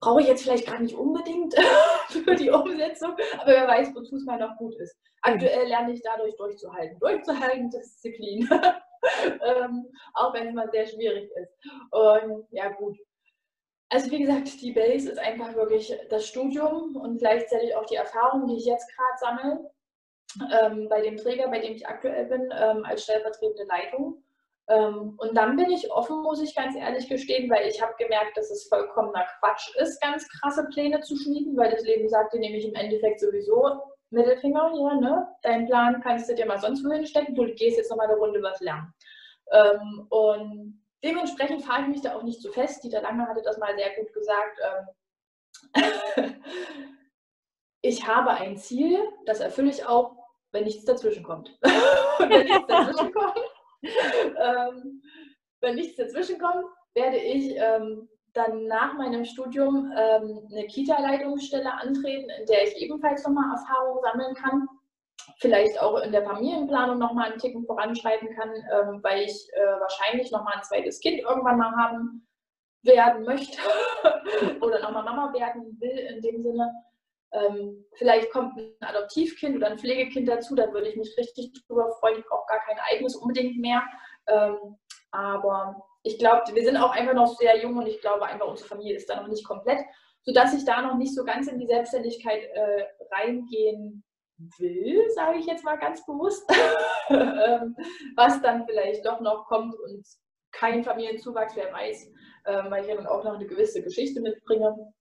brauche ich jetzt vielleicht gar nicht unbedingt für die Umsetzung, aber wer weiß, wozu es mal noch gut ist. Aktuell lerne ich dadurch durchzuhalten. Durchzuhalten, Disziplin. ähm, auch wenn es mal sehr schwierig ist. Und ja, gut. Also wie gesagt, die Base ist einfach wirklich das Studium und gleichzeitig auch die Erfahrung, die ich jetzt gerade sammle, ähm, bei dem Träger, bei dem ich aktuell bin, ähm, als stellvertretende Leitung. Ähm, und dann bin ich offen, muss ich ganz ehrlich gestehen, weil ich habe gemerkt, dass es vollkommener Quatsch ist, ganz krasse Pläne zu schmieden, weil das Leben sagt dir nämlich im Endeffekt sowieso, Mittelfinger hier, ne? Dein Plan kannst du dir mal sonst wohin stecken, du gehst jetzt nochmal eine Runde was lernen. Ähm, und dementsprechend fahre ich mich da auch nicht so fest. Dieter Lange hatte das mal sehr gut gesagt. Ähm, ich habe ein Ziel, das erfülle ich auch, wenn nichts dazwischen kommt. wenn nichts dazwischen kommt, ähm, wenn nichts dazwischen kommt, werde ich ähm, dann nach meinem Studium ähm, eine Kita-Leitungsstelle antreten, in der ich ebenfalls nochmal Erfahrung sammeln kann. Vielleicht auch in der Familienplanung nochmal einen Ticken voranschreiten kann, ähm, weil ich äh, wahrscheinlich nochmal ein zweites Kind irgendwann mal haben werden möchte oder nochmal Mama werden will in dem Sinne. Ähm, vielleicht kommt ein Adoptivkind oder ein Pflegekind dazu, da würde ich mich richtig drüber freuen. Ich brauche gar kein eigenes unbedingt mehr. Ähm, aber ich glaube, wir sind auch einfach noch sehr jung und ich glaube einfach, unsere Familie ist da noch nicht komplett, sodass ich da noch nicht so ganz in die Selbstständigkeit äh, reingehen will, sage ich jetzt mal ganz bewusst, ähm, was dann vielleicht doch noch kommt und kein Familienzuwachs, wer weiß, äh, weil ich ja dann auch noch eine gewisse Geschichte mitbringe.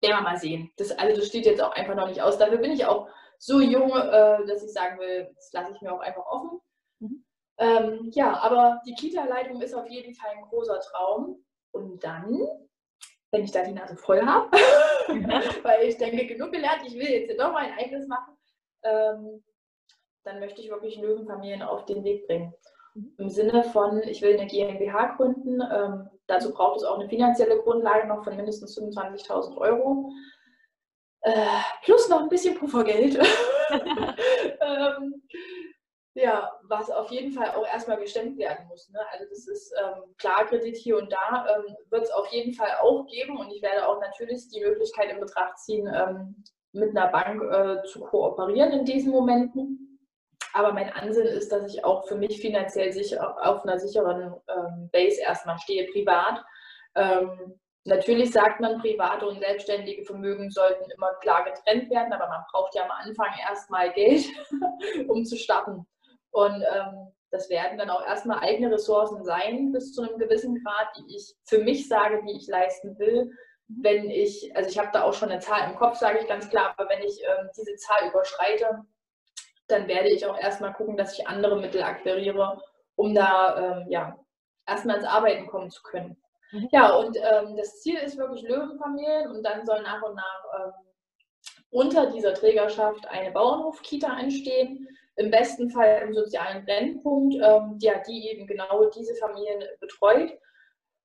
Werden wir mal sehen. Das, also das steht jetzt auch einfach noch nicht aus. Dafür bin ich auch so jung, äh, dass ich sagen will, das lasse ich mir auch einfach offen. Mhm. Ähm, ja, aber die Kita-Leitung ist auf jeden Fall ein großer Traum. Und dann, wenn ich da die Nase voll habe, weil ich denke, genug gelernt, ich will jetzt doch mein eigenes machen, ähm, dann möchte ich wirklich Löwenfamilien auf den Weg bringen. Mhm. Im Sinne von, ich will eine GmbH gründen. Ähm, dazu braucht es auch eine finanzielle Grundlage noch von mindestens 25.000 Euro. Äh, plus noch ein bisschen Puffergeld. ähm, ja, was auf jeden Fall auch erstmal gestemmt werden muss. Ne? Also das ist ähm, klar, Kredit hier und da ähm, wird es auf jeden Fall auch geben und ich werde auch natürlich die Möglichkeit in Betracht ziehen, ähm, mit einer Bank äh, zu kooperieren in diesen Momenten. Aber mein Ansinn ist, dass ich auch für mich finanziell sicher, auf einer sicheren ähm, Base erstmal stehe, privat. Ähm, natürlich sagt man, private und selbstständige Vermögen sollten immer klar getrennt werden, aber man braucht ja am Anfang erstmal Geld, um zu starten. Und ähm, das werden dann auch erstmal eigene Ressourcen sein, bis zu einem gewissen Grad, die ich für mich sage, wie ich leisten will. Wenn ich, also ich habe da auch schon eine Zahl im Kopf, sage ich ganz klar, aber wenn ich ähm, diese Zahl überschreite, dann werde ich auch erstmal gucken, dass ich andere Mittel akquiriere, um da ähm, ja, erstmal ins Arbeiten kommen zu können. Mhm. Ja, und ähm, das Ziel ist wirklich Löwenfamilien und dann soll nach und nach ähm, unter dieser Trägerschaft eine Bauernhof-Kita entstehen im besten Fall im sozialen Brennpunkt, ähm, ja, die eben genau diese Familien betreut.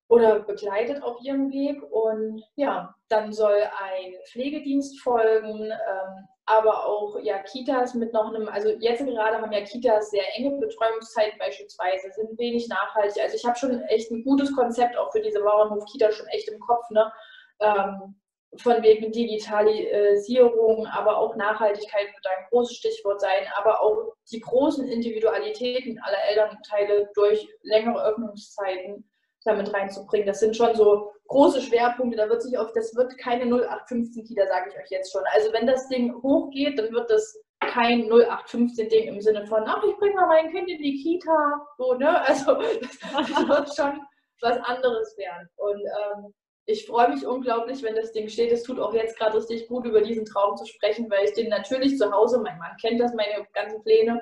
Oder begleitet auf ihrem Weg. Und ja, dann soll ein Pflegedienst folgen, ähm, aber auch ja, Kitas mit noch einem, also jetzt gerade haben ja Kitas sehr enge Betreuungszeiten beispielsweise, sind wenig nachhaltig. Also ich habe schon echt ein gutes Konzept auch für diese Bauernhof-Kita schon echt im Kopf, ne? Ähm, von wegen Digitalisierung, aber auch Nachhaltigkeit wird ein großes Stichwort sein, aber auch die großen Individualitäten aller Elternteile durch längere Öffnungszeiten damit reinzubringen. Das sind schon so große Schwerpunkte. Da wird sich auf, das wird keine 0815 Kita, sage ich euch jetzt schon. Also wenn das Ding hochgeht, dann wird das kein 0815 Ding im Sinne von, ach, ich bringe mal mein Kind in die Kita. So, ne? Also das wird schon was anderes werden. Und ähm, ich freue mich unglaublich, wenn das Ding steht. Es tut auch jetzt gerade richtig gut, über diesen Traum zu sprechen, weil ich den natürlich zu Hause, mein Mann kennt das, meine ganzen Pläne,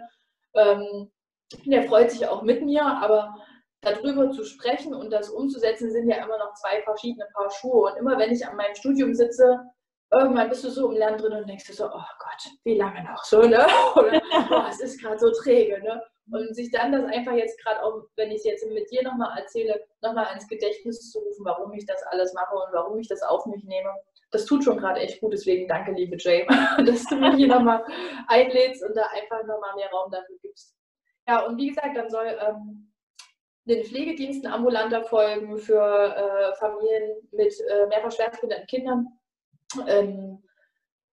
ähm, der freut sich auch mit mir, aber darüber zu sprechen und das umzusetzen, sind ja immer noch zwei verschiedene Paar Schuhe. Und immer wenn ich an meinem Studium sitze, irgendwann bist du so im Lernen drin und denkst du so, oh Gott, wie lange noch so, ne? Oder oh, es ist gerade so träge, ne? Und sich dann das einfach jetzt gerade auch, wenn ich es jetzt mit dir nochmal erzähle, nochmal ans Gedächtnis zu rufen, warum ich das alles mache und warum ich das auf mich nehme. Das tut schon gerade echt gut, deswegen danke, liebe Jay, dass du mich hier nochmal einlädst und da einfach nochmal mehr Raum dafür gibst. Ja, und wie gesagt, dann soll ähm, den Pflegediensten ambulanter folgen für äh, Familien mit äh, mehrfach schwerstbehinderten Kindern. Ähm,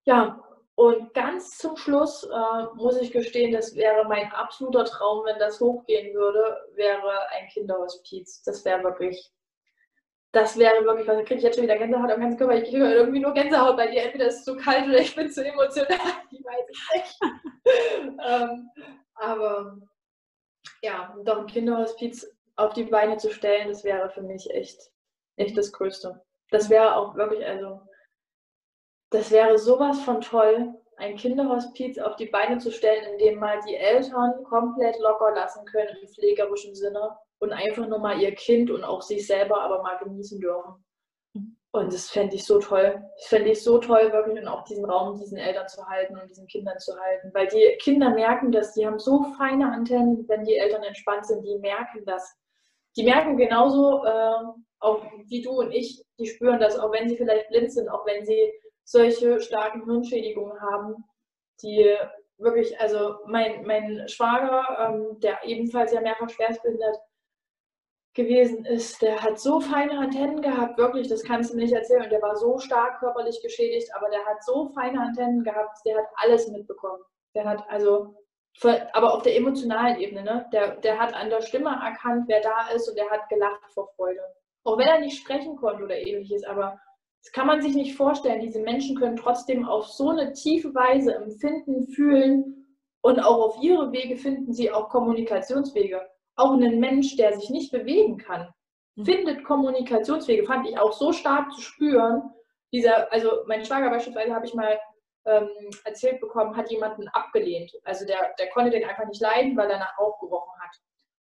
ja, und ganz zum Schluss äh, muss ich gestehen, das wäre mein absoluter Traum, wenn das hochgehen würde, wäre ein Kinderhospiz. Das wäre wirklich, das wäre wirklich, was da kriege ich jetzt schon wieder Gänsehaut am ganzen Körper. Ich kriege irgendwie nur Gänsehaut bei dir. Entweder ist es zu kalt oder ich bin zu emotional. Ich weiß nicht. ähm, aber ja, doch ein Kinderhospiz auf die Beine zu stellen, das wäre für mich echt, echt das Größte. Das wäre auch wirklich, also, das wäre sowas von toll, ein Kinderhospiz auf die Beine zu stellen, in dem mal die Eltern komplett locker lassen können im pflegerischen Sinne und einfach nur mal ihr Kind und auch sich selber aber mal genießen dürfen. Und das fände ich so toll. Das fände ich so toll, wirklich und auch diesen Raum diesen Eltern zu halten und diesen Kindern zu halten. Weil die Kinder merken das, die haben so feine Antennen, wenn die Eltern entspannt sind, die merken das die merken genauso, äh, auch wie du und ich, die spüren das, auch wenn sie vielleicht blind sind, auch wenn sie solche starken Hirnschädigungen haben, die wirklich, also mein, mein Schwager, ähm, der ebenfalls ja mehrfach schwerstbehindert gewesen ist, der hat so feine Antennen gehabt, wirklich, das kannst du mir nicht erzählen. Und der war so stark körperlich geschädigt, aber der hat so feine Antennen gehabt, der hat alles mitbekommen. Der hat also aber auf der emotionalen Ebene, ne? Der, der hat an der Stimme erkannt, wer da ist und der hat gelacht vor Freude. Auch wenn er nicht sprechen konnte oder ähnliches, aber das kann man sich nicht vorstellen. Diese Menschen können trotzdem auf so eine tiefe Weise empfinden, fühlen und auch auf ihre Wege finden sie auch Kommunikationswege. Auch ein Mensch, der sich nicht bewegen kann, mhm. findet Kommunikationswege, fand ich auch so stark zu spüren. Dieser, also mein Schwager beispielsweise habe ich mal ähm, erzählt bekommen, hat jemanden abgelehnt. Also der, der konnte den einfach nicht leiden, weil er nach aufgebrochen hat.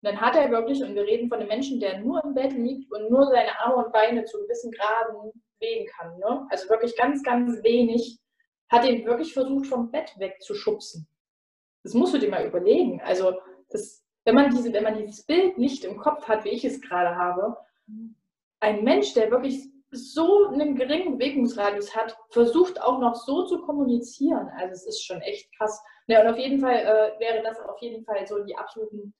Und dann hat er wirklich, und wir reden von einem Menschen, der nur im Bett liegt und nur seine Arme und Beine zu gewissen Graden bewegen kann. Ne? Also wirklich ganz, ganz wenig, hat ihn wirklich versucht, vom Bett wegzuschubsen. Das musst du dir mal überlegen. Also das, wenn, man diese, wenn man dieses Bild nicht im Kopf hat, wie ich es gerade habe, ein Mensch, der wirklich so einen geringen Bewegungsradius hat, versucht auch noch so zu kommunizieren. Also es ist schon echt krass. Ja, und auf jeden Fall äh, wäre das auf jeden Fall so die absoluten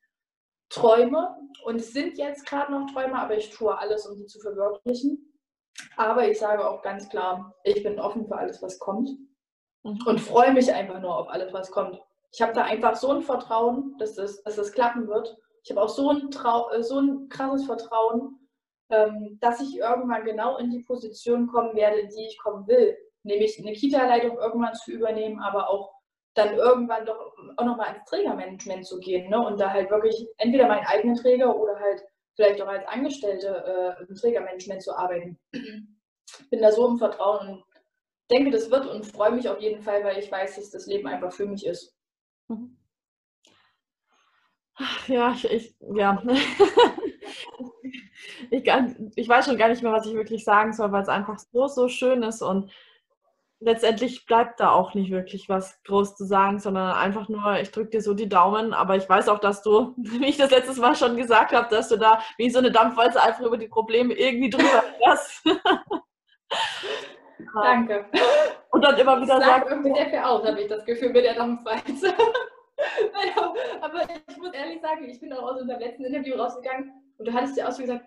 Träume. Und es sind jetzt gerade noch Träume, aber ich tue alles, um sie zu verwirklichen. Aber ich sage auch ganz klar, ich bin offen für alles, was kommt. Mhm. Und freue mich einfach nur auf alles, was kommt. Ich habe da einfach so ein Vertrauen, dass das, dass das klappen wird. Ich habe auch so ein, Trau äh, so ein krasses Vertrauen, dass ich irgendwann genau in die Position kommen werde, in die ich kommen will. Nämlich eine Kita-Leitung irgendwann zu übernehmen, aber auch dann irgendwann doch auch nochmal ins Trägermanagement zu gehen ne? und da halt wirklich entweder meinen eigenen Träger oder halt vielleicht auch als Angestellte äh, im Trägermanagement zu arbeiten. Ich bin da so im Vertrauen und denke, das wird und freue mich auf jeden Fall, weil ich weiß, dass das Leben einfach für mich ist. Mhm. Ja, ich, ich ja. ich, ich weiß schon gar nicht mehr, was ich wirklich sagen soll, weil es einfach so, so schön ist und letztendlich bleibt da auch nicht wirklich was groß zu sagen, sondern einfach nur, ich drücke dir so die Daumen, aber ich weiß auch, dass du, wie ich das letztes Mal schon gesagt habe, dass du da wie so eine Dampfwalze einfach über die Probleme irgendwie drüber fährst. Danke. Und dann immer wieder sagt. irgendwie sehr viel aus, habe ich das Gefühl, mit der Dampfwalze. aber ich muss ehrlich sagen, ich bin auch aus unserem letzten Interview rausgegangen und du hattest ja auch schon gesagt,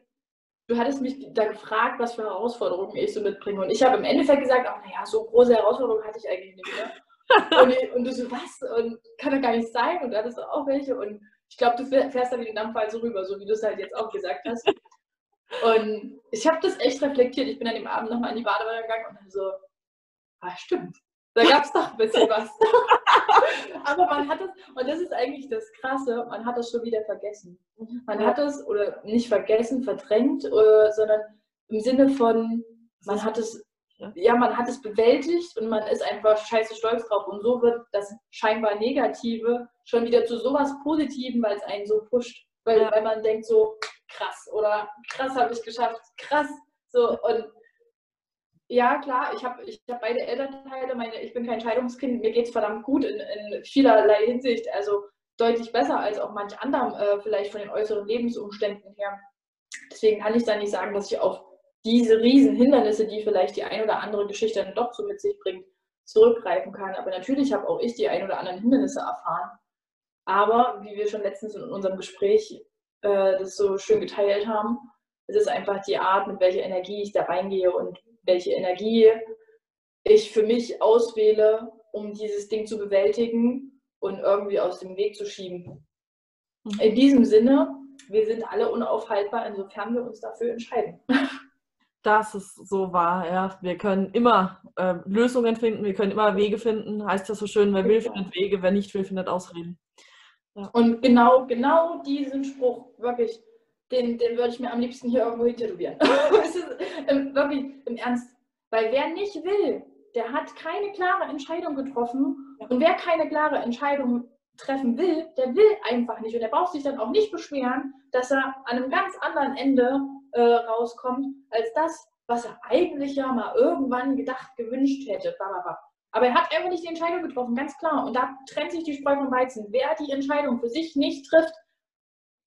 du hattest mich da gefragt, was für Herausforderungen ich so mitbringe. Und ich habe im Endeffekt gesagt, ach naja, so große Herausforderungen hatte ich eigentlich nicht mehr. und, und, du so, was? Und kann doch gar nicht sein. Und da hattest du auch welche. Und ich glaube, du fährst da wie den Dampfwald so rüber, so wie du es halt jetzt auch gesagt hast. Und ich habe das echt reflektiert. Ich bin an dem Abend nochmal in die Badewanne gegangen und dann so, ah, stimmt. Da gab es doch ein bisschen was. Aber man hat es, und das ist eigentlich das Krasse, man hat es schon wieder vergessen. Man hat es, oder nicht vergessen, verdrängt, äh, sondern im Sinne von, man hat es, ja, man hat es bewältigt und man ist einfach scheiße stolz drauf. Und so wird das scheinbar Negative schon wieder zu sowas Positiven, weil es einen so pusht. Weil, ja. weil man denkt so, krass, oder krass habe ich geschafft, krass. So, und ja, klar, ich habe ich hab beide Elternteile, meine, ich bin kein Scheidungskind, mir geht es verdammt gut in, in, vielerlei Hinsicht, also deutlich besser als auch manch anderem, äh, vielleicht von den äußeren Lebensumständen her. Deswegen kann ich da nicht sagen, dass ich auf diese riesen Hindernisse, die vielleicht die ein oder andere Geschichte dann doch so mit sich bringt, zurückgreifen kann. Aber natürlich habe auch ich die ein oder anderen Hindernisse erfahren. Aber wie wir schon letztens in unserem Gespräch äh, das so schön geteilt haben, es ist einfach die Art, mit welcher Energie ich da reingehe und welche Energie ich für mich auswähle, um dieses Ding zu bewältigen und irgendwie aus dem Weg zu schieben. Mhm. In diesem Sinne, wir sind alle unaufhaltbar, insofern wir uns dafür entscheiden. Das ist so wahr, ja. Wir können immer äh, Lösungen finden, wir können immer Wege finden. Heißt das so schön, wer will, findet Wege, wer nicht will, findet Ausreden. Ja. Und genau, genau diesen Spruch, wirklich, den, den würde ich mir am liebsten hier irgendwo tätowieren. wirklich im Ernst. Weil wer nicht will, der hat keine klare Entscheidung getroffen. Und wer keine klare Entscheidung treffen will, der will einfach nicht. Und der braucht sich dann auch nicht beschweren, dass er an einem ganz anderen Ende äh, rauskommt, als das, was er eigentlich ja mal irgendwann gedacht, gewünscht hätte. Aber er hat einfach nicht die Entscheidung getroffen, ganz klar. Und da trennt sich die Spreu vom Weizen. Wer die Entscheidung für sich nicht trifft,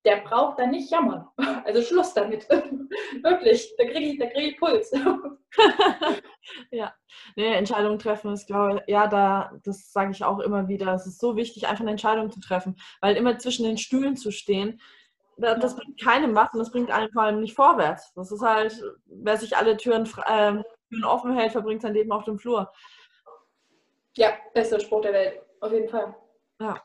der braucht dann nicht jammern. Also Schluss damit. Wirklich, da kriege ich, krieg ich Puls. ja, nee, Entscheidungen treffen ist, glaube ich, ja, da, das sage ich auch immer wieder. Es ist so wichtig, einfach eine Entscheidung zu treffen, weil immer zwischen den Stühlen zu stehen, das bringt keinem was und das bringt einem vor allem nicht vorwärts. Das ist halt, wer sich alle Türen, äh, Türen offen hält, verbringt sein Leben auf dem Flur. Ja, bester Spruch der Welt, auf jeden Fall. Ja.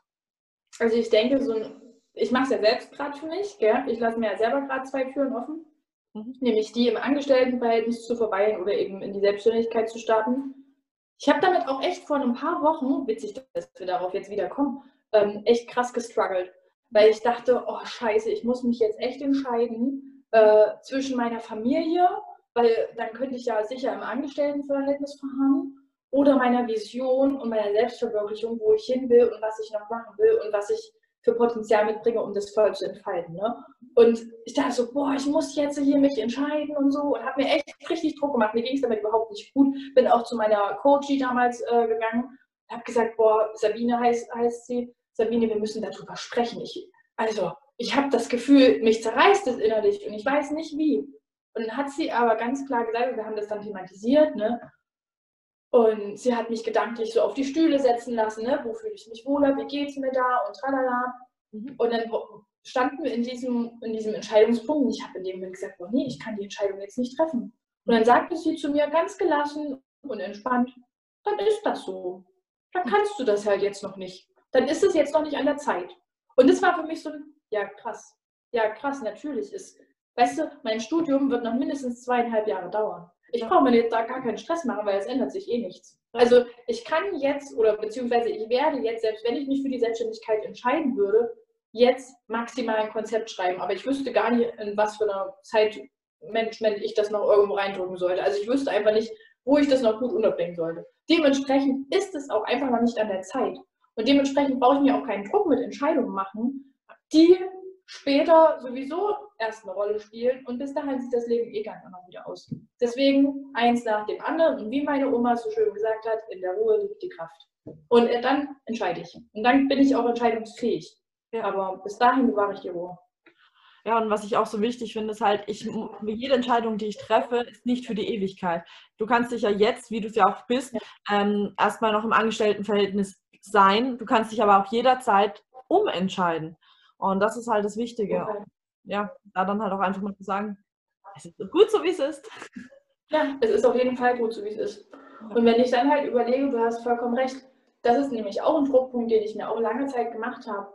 Also ich denke, so ein ich mache es ja selbst gerade für mich. Gell? Ich lasse mir ja selber gerade zwei Türen offen. Mhm. Nämlich die im Angestelltenverhältnis zu verweilen oder eben in die Selbstständigkeit zu starten. Ich habe damit auch echt vor ein paar Wochen, witzig, dass wir darauf jetzt wieder kommen, ähm, echt krass gestruggelt. Weil ich dachte, oh scheiße, ich muss mich jetzt echt entscheiden äh, zwischen meiner Familie, weil dann könnte ich ja sicher im Angestelltenverhältnis verharren, oder meiner Vision und meiner Selbstverwirklichung, wo ich hin will und was ich noch machen will und was ich für Potenzial mitbringe, um das voll zu entfalten. Ne? Und ich dachte so, boah, ich muss jetzt hier mich entscheiden und so und habe mir echt richtig Druck gemacht. Mir ging es damit überhaupt nicht gut. Bin auch zu meiner Coachie damals äh, gegangen, habe gesagt, boah, Sabine heißt, heißt sie, Sabine, wir müssen darüber sprechen. Ich, also, ich habe das Gefühl, mich zerreißt es innerlich und ich weiß nicht wie. Und dann hat sie aber ganz klar gesagt, wir haben das dann thematisiert, ne? Und sie hat mich gedanklich so auf die Stühle setzen lassen, ne? wo fühle ich mich wohler, wie geht es mir da und tralala. Mhm. Und dann standen wir in diesem, in diesem Entscheidungspunkt und ich habe in dem Moment gesagt, oh nee, ich kann die Entscheidung jetzt nicht treffen. Und dann sagte sie zu mir ganz gelassen und entspannt, dann ist das so. Dann kannst du das halt jetzt noch nicht. Dann ist es jetzt noch nicht an der Zeit. Und das war für mich so ein, ja krass, ja krass, natürlich ist, weißt du, mein Studium wird noch mindestens zweieinhalb Jahre dauern. Ich brauche mir jetzt da gar keinen Stress machen, weil es ändert sich eh nichts. Also ich kann jetzt oder beziehungsweise ich werde jetzt, selbst wenn ich mich für die Selbstständigkeit entscheiden würde, jetzt maximal ein Konzept schreiben. Aber ich wüsste gar nicht, in was für einer Zeitmanagement ich das noch irgendwo reindrücken sollte. Also ich wüsste einfach nicht, wo ich das noch gut unterbringen sollte. Dementsprechend ist es auch einfach noch nicht an der Zeit. Und dementsprechend brauche ich mir auch keinen Druck mit Entscheidungen machen, die später sowieso erst eine Rolle spielen und bis dahin sieht das Leben eh ganz anders wieder aus. Deswegen eins nach dem anderen und wie meine Oma so schön gesagt hat, in der Ruhe liegt die Kraft. Und äh, dann entscheide ich. Und dann bin ich auch entscheidungsfähig. Ja. Aber bis dahin bewahre ich die Ruhe. Ja, und was ich auch so wichtig finde, ist halt, ich, jede Entscheidung, die ich treffe, ist nicht für die Ewigkeit. Du kannst dich ja jetzt, wie du es ja auch bist, ja. ähm, erstmal noch im Angestelltenverhältnis sein. Du kannst dich aber auch jederzeit umentscheiden. Und das ist halt das Wichtige. Okay. Ja, da dann halt auch einfach mal zu sagen, es ist gut so, wie es ist. Ja, es ist auf jeden Fall gut so, wie es ist. Und wenn ich dann halt überlege, du hast vollkommen recht, das ist nämlich auch ein Druckpunkt, den ich mir auch lange Zeit gemacht habe.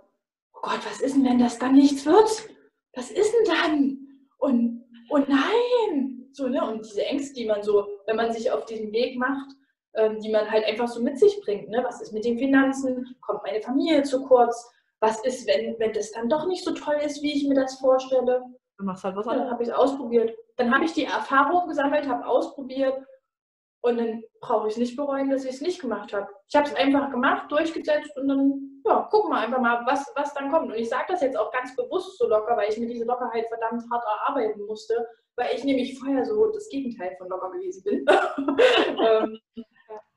Oh Gott, was ist denn, wenn das dann nichts wird? Was ist denn dann? Und, oh nein! So, ne? Und diese Ängste, die man so, wenn man sich auf diesen Weg macht, ähm, die man halt einfach so mit sich bringt. Ne? Was ist mit den Finanzen? Kommt meine Familie zu kurz? Was ist, wenn, wenn das dann doch nicht so toll ist, wie ich mir das vorstelle? Du machst halt was anderes. Dann habe ich es ausprobiert. Dann habe ich die Erfahrung gesammelt, habe ausprobiert und dann brauche ich es nicht bereuen, dass ich es nicht gemacht habe. Ich habe es einfach gemacht, durchgesetzt und dann, ja, gucken wir einfach mal, was, was dann kommt. Und ich sage das jetzt auch ganz bewusst so locker, weil ich mir diese Lockerheit verdammt hart erarbeiten musste, weil ich nämlich vorher so das Gegenteil von locker gewesen bin. ähm,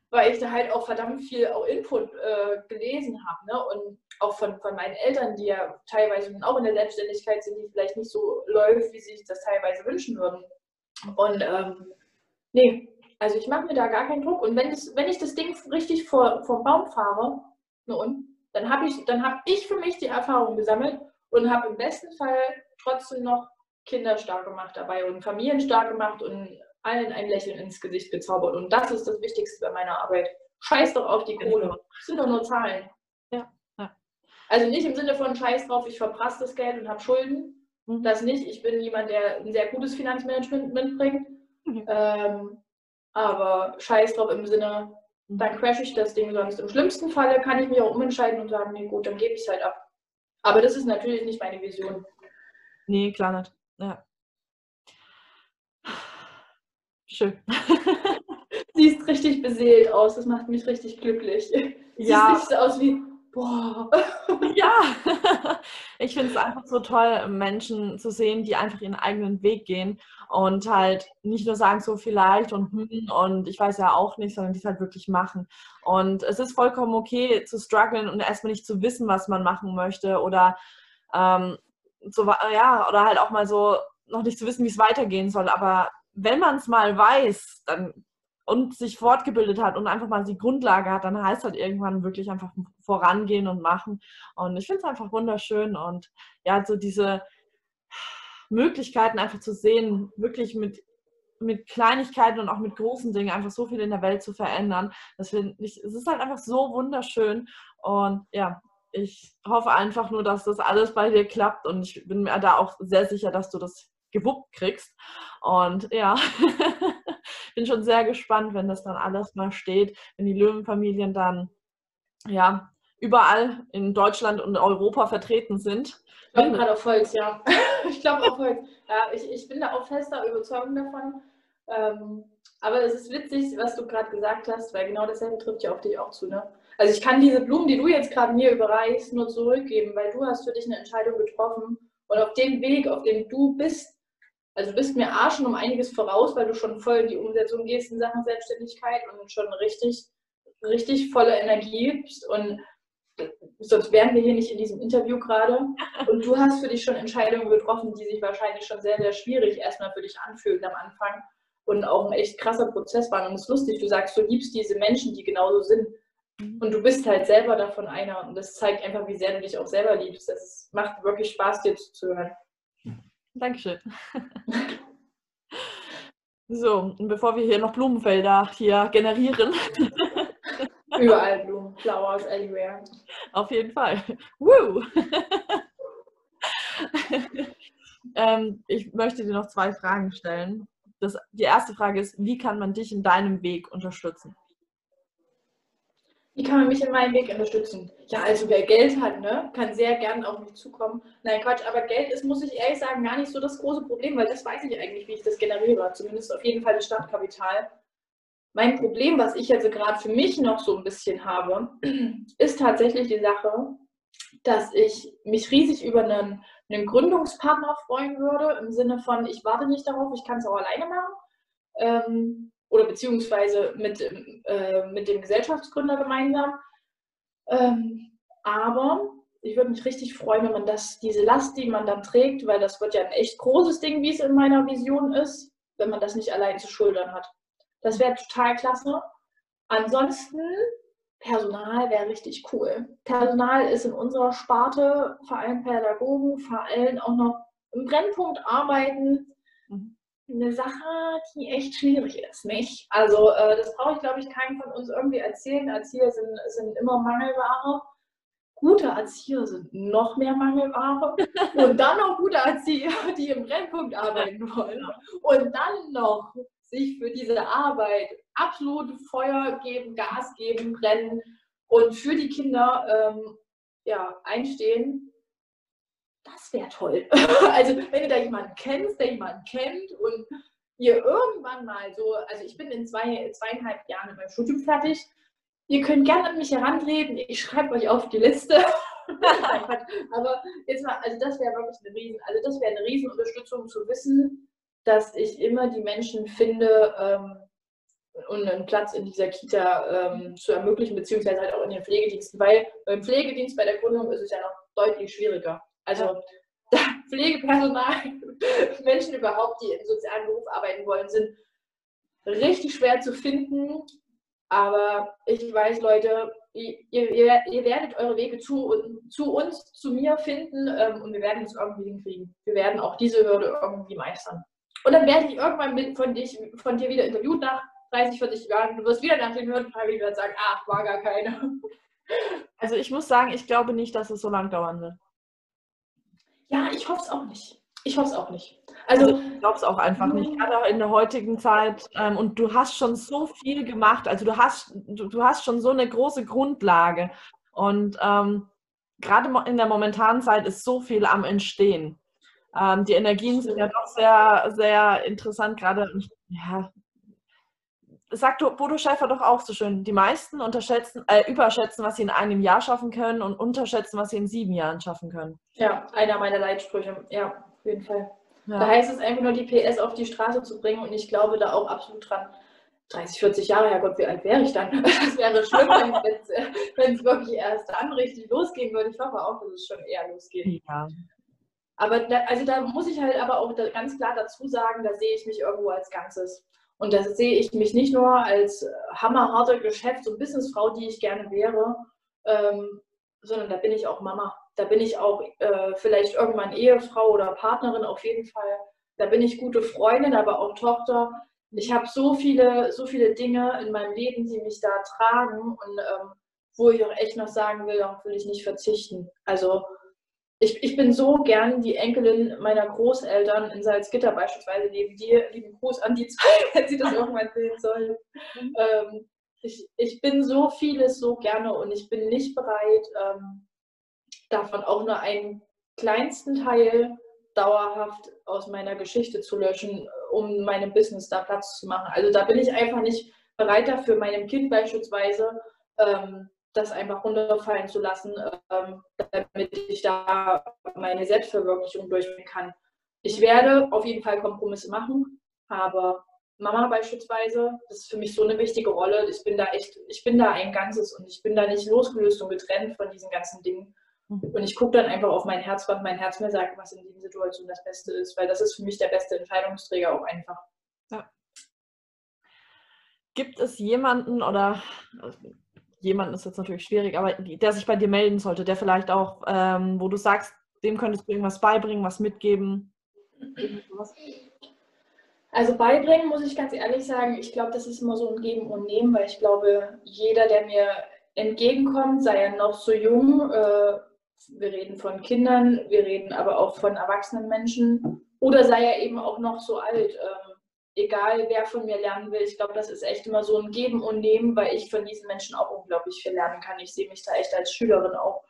weil ich da halt auch verdammt viel auch Input äh, gelesen habe. Ne? Und auch von, von meinen Eltern, die ja teilweise auch in der Selbstständigkeit sind, die vielleicht nicht so läuft, wie sie sich das teilweise wünschen würden. Und ähm, nee, also ich mache mir da gar keinen Druck. Und wenn, das, wenn ich das Ding richtig vor, vom Baum fahre, ne dann habe ich, hab ich für mich die Erfahrung gesammelt und habe im besten Fall trotzdem noch Kinder stark gemacht dabei und Familien stark gemacht und allen ein Lächeln ins Gesicht gezaubert. Und das ist das Wichtigste bei meiner Arbeit. Scheiß doch auf die Kohle. Das sind doch nur Zahlen. Also nicht im Sinne von Scheiß drauf, ich verprasse das Geld und habe Schulden. Mhm. Das nicht. Ich bin jemand, der ein sehr gutes Finanzmanagement mitbringt. Mhm. Ähm, aber Scheiß drauf im Sinne, mhm. dann crash ich das Ding sonst. Im schlimmsten Falle kann ich mich auch umentscheiden und sagen, nee gut, dann gebe ich es halt ab. Aber das ist natürlich nicht meine Vision. Nee, klar nicht. Ja. Schön. Siehst richtig beseelt aus, das macht mich richtig glücklich. Siehst ja. nicht so aus wie, boah. ja, ich finde es einfach so toll, Menschen zu sehen, die einfach ihren eigenen Weg gehen und halt nicht nur sagen, so vielleicht und hm und ich weiß ja auch nicht, sondern die es halt wirklich machen. Und es ist vollkommen okay zu strugglen und erstmal nicht zu wissen, was man machen möchte oder ähm, so, ja, oder halt auch mal so noch nicht zu wissen, wie es weitergehen soll, aber wenn man es mal weiß dann, und sich fortgebildet hat und einfach mal die Grundlage hat, dann heißt halt irgendwann wirklich einfach vorangehen und machen. Und ich finde es einfach wunderschön und ja, so diese Möglichkeiten einfach zu sehen, wirklich mit, mit Kleinigkeiten und auch mit großen Dingen einfach so viel in der Welt zu verändern. Das finde ich, es ist halt einfach so wunderschön und ja, ich hoffe einfach nur, dass das alles bei dir klappt und ich bin mir da auch sehr sicher, dass du das gewuppt kriegst. Und ja, bin schon sehr gespannt, wenn das dann alles mal steht, wenn die Löwenfamilien dann ja überall in Deutschland und Europa vertreten sind. Ich glaube gerade auf Holz, ja. ich glaube auf Holz. Ja, ich, ich bin da auch fester Überzeugung davon. Ähm, aber es ist witzig, was du gerade gesagt hast, weil genau dasselbe trifft ja auf dich auch zu. Ne? Also ich kann diese Blumen, die du jetzt gerade mir überreichst, nur zurückgeben, weil du hast für dich eine Entscheidung getroffen und auf dem Weg, auf dem du bist, also du bist mir A schon um einiges voraus, weil du schon voll in die Umsetzung gehst in Sachen Selbstständigkeit und schon richtig, richtig volle Energie gibst. Und sonst wären wir hier nicht in diesem Interview gerade. Und du hast für dich schon Entscheidungen getroffen, die sich wahrscheinlich schon sehr, sehr schwierig erstmal für dich anfühlen am Anfang und auch ein echt krasser Prozess waren. Und es ist lustig, du sagst, du liebst diese Menschen, die genauso sind. Und du bist halt selber davon einer. Und das zeigt einfach, wie sehr du dich auch selber liebst. Es macht wirklich Spaß, dir zuzuhören. Dankeschön. So, und bevor wir hier noch Blumenfelder hier generieren. Überall Blumen, Flowers everywhere. Auf jeden Fall. Woo! ähm, ich möchte dir noch zwei Fragen stellen. Das, die erste Frage ist, wie kann man dich in deinem Weg unterstützen? Wie kann man mich in meinem Weg unterstützen? Ja, also wer Geld hat, ne, kann sehr gern auf mich zukommen. Nein, Quatsch, aber Geld ist, muss ich ehrlich sagen, gar nicht so das große Problem, weil das weiß ich eigentlich, wie ich das generiere. Zumindest auf jeden Fall das Startkapital. Mein Problem, was ich jetzt gerade für mich noch so ein bisschen habe, ist tatsächlich die Sache, dass ich mich riesig über einen, einen Gründungspartner freuen würde, im Sinne von, ich warte nicht darauf, ich kann es auch alleine machen. Ähm, oder beziehungsweise mit, äh, mit dem Gesellschaftsgründer gemeinsam. Ähm, aber ich würde mich richtig freuen, wenn man das, diese Last, die man dann trägt, weil das wird ja ein echt großes Ding, wie es in meiner Vision ist, wenn man das nicht allein zu schultern hat. Das wäre total klasse. Ansonsten, Personal wäre richtig cool. Personal ist in unserer Sparte, vor allem Pädagogen, vor allem auch noch im Brennpunkt arbeiten. Eine Sache, die echt schwierig ist, nicht? Also, äh, das brauche ich, glaube ich, keinem von uns irgendwie erzählen. Erzieher sind, sind immer Mangelware gute Erzieher sind noch mehr Mangelware und dann noch gute Erzieher, die im Brennpunkt arbeiten wollen und dann noch sich für diese Arbeit absolut Feuer geben, Gas geben, brennen und für die Kinder ähm, ja, einstehen, das wäre toll. also wenn ihr da jemanden kennt, der jemanden kennt und ihr irgendwann mal so, also ich bin in zwei, zweieinhalb Jahren beim Studium fertig, Ihr könnt gerne an mich herantreten, ich schreibe euch auf die Liste. Aber jetzt mal, also das wäre wirklich eine Riesen, also das wäre eine Riesenunterstützung zu wissen, dass ich immer die Menschen finde ähm, und einen Platz in dieser Kita ähm, zu ermöglichen, beziehungsweise halt auch in den Pflegediensten, weil beim Pflegedienst bei der Gründung ist es ja noch deutlich schwieriger. Also. Pflegepersonal, Menschen überhaupt, die im sozialen Beruf arbeiten wollen, sind richtig schwer zu finden aber ich weiß, Leute, ihr, ihr, ihr werdet eure Wege zu, zu, uns, zu mir finden ähm, und wir werden es irgendwie hinkriegen. Wir werden auch diese Hürde irgendwie meistern. Und dann werde ich irgendwann mit von, dich, von dir wieder interviewt nach 30, 40 Jahren. Du wirst wieder nach den Hürden fragen, wieder sagen, ach, war gar keine. Also ich muss sagen, ich glaube nicht, dass es so lang dauern wird. Ja, ich hoffe es auch nicht. Ich hoffe es auch nicht. Also, also ich glaube es auch einfach nicht, gerade auch in der heutigen Zeit. Ähm, und du hast schon so viel gemacht, also du hast, du, du hast schon so eine große Grundlage. Und ähm, gerade in der momentanen Zeit ist so viel am Entstehen. Ähm, die Energien sind ja doch sehr, sehr interessant, gerade, ja, sagt Bodo Schäfer doch auch so schön, die meisten unterschätzen, äh, überschätzen, was sie in einem Jahr schaffen können und unterschätzen, was sie in sieben Jahren schaffen können. Ja, einer meiner Leitsprüche, ja, auf jeden Fall. Ja. Da heißt es einfach nur, die PS auf die Straße zu bringen und ich glaube da auch absolut dran. 30, 40 Jahre, Herrgott, wie alt wäre ich dann? Das wäre schlimm, wenn es wirklich erst dann richtig losgehen würde. Ich hoffe auch, dass es schon eher losgeht. Ja. Aber da, also da muss ich halt aber auch ganz klar dazu sagen, da sehe ich mich irgendwo als Ganzes. Und da sehe ich mich nicht nur als hammerharte Geschäfts- und Businessfrau, die ich gerne wäre, ähm, sondern da bin ich auch Mama. Da bin ich auch äh, vielleicht irgendwann Ehefrau oder Partnerin auf jeden Fall. Da bin ich gute Freundin, aber auch Tochter. Ich habe so viele, so viele Dinge in meinem Leben, die mich da tragen und ähm, wo ich auch echt noch sagen will, darauf will ich nicht verzichten. Also ich, ich bin so gern die Enkelin meiner Großeltern in Salzgitter beispielsweise neben dir. Lieben Gruß an die zwei, wenn sie das irgendwann sehen sollen. Ähm, ich, ich bin so vieles so gerne und ich bin nicht bereit, ähm, davon auch nur einen kleinsten Teil dauerhaft aus meiner Geschichte zu löschen, um meinem Business da Platz zu machen. Also da bin ich einfach nicht bereit dafür, meinem Kind beispielsweise ähm, das einfach runterfallen zu lassen, ähm, damit ich da meine Selbstverwirklichung durchführen kann. Ich werde auf jeden Fall Kompromisse machen, aber Mama beispielsweise, das ist für mich so eine wichtige Rolle. Ich bin da echt, ich bin da ein Ganzes und ich bin da nicht losgelöst und getrennt von diesen ganzen Dingen. Mhm. Und ich gucke dann einfach auf mein Herz, was mein Herz mir sagt, was in dieser Situation das Beste ist, weil das ist für mich der beste Entscheidungsträger auch einfach. Ja. Gibt es jemanden oder jemanden ist jetzt natürlich schwierig, aber der sich bei dir melden sollte, der vielleicht auch, ähm, wo du sagst, dem könntest du irgendwas beibringen, was mitgeben? Also beibringen muss ich ganz ehrlich sagen, ich glaube, das ist immer so ein Geben und Nehmen, weil ich glaube, jeder, der mir entgegenkommt, sei er noch so jung, äh, wir reden von Kindern, wir reden aber auch von erwachsenen Menschen oder sei er eben auch noch so alt. Ähm, egal, wer von mir lernen will, ich glaube, das ist echt immer so ein Geben und Nehmen, weil ich von diesen Menschen auch unglaublich viel lernen kann. Ich sehe mich da echt als Schülerin auch.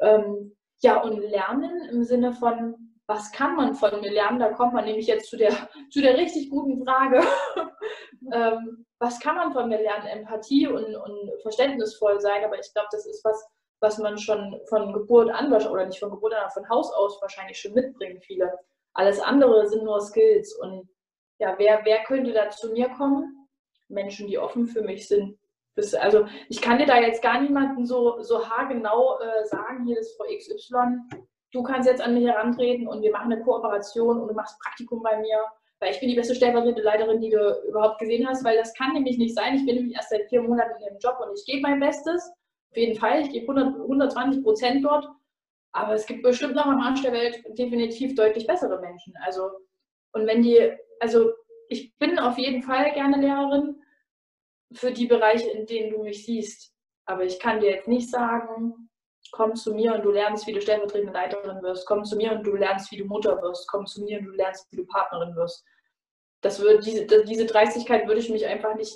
Ähm, ja, und lernen im Sinne von, was kann man von mir lernen? Da kommt man nämlich jetzt zu der, zu der richtig guten Frage. ähm, was kann man von mir lernen? Empathie und, und verständnisvoll sein, aber ich glaube, das ist was, was man schon von Geburt an, oder nicht von Geburt an, aber von Haus aus wahrscheinlich schon mitbringen, viele. Alles andere sind nur Skills. Und ja, wer, wer könnte da zu mir kommen? Menschen, die offen für mich sind. Das, also ich kann dir da jetzt gar niemanden so, so haargenau äh, sagen, hier ist Frau XY, du kannst jetzt an mich herantreten und wir machen eine Kooperation und du machst Praktikum bei mir, weil ich bin die beste stellvertretende Leiterin, die du überhaupt gesehen hast, weil das kann nämlich nicht sein. Ich bin nämlich erst seit vier Monaten in dem Job und ich gebe mein Bestes. Auf jeden Fall, ich gebe 100, 120 Prozent dort. Aber es gibt bestimmt noch am Arsch der Welt definitiv deutlich bessere Menschen. Also, und wenn die, also ich bin auf jeden Fall gerne Lehrerin für die Bereiche, in denen du mich siehst. Aber ich kann dir jetzt nicht sagen, komm zu mir und du lernst, wie du stellvertretende Leiterin wirst. Komm zu mir und du lernst, wie du Mutter wirst. Komm zu mir und du lernst, wie du Partnerin wirst. Das würde, diese, diese Dreistigkeit würde ich mich einfach nicht,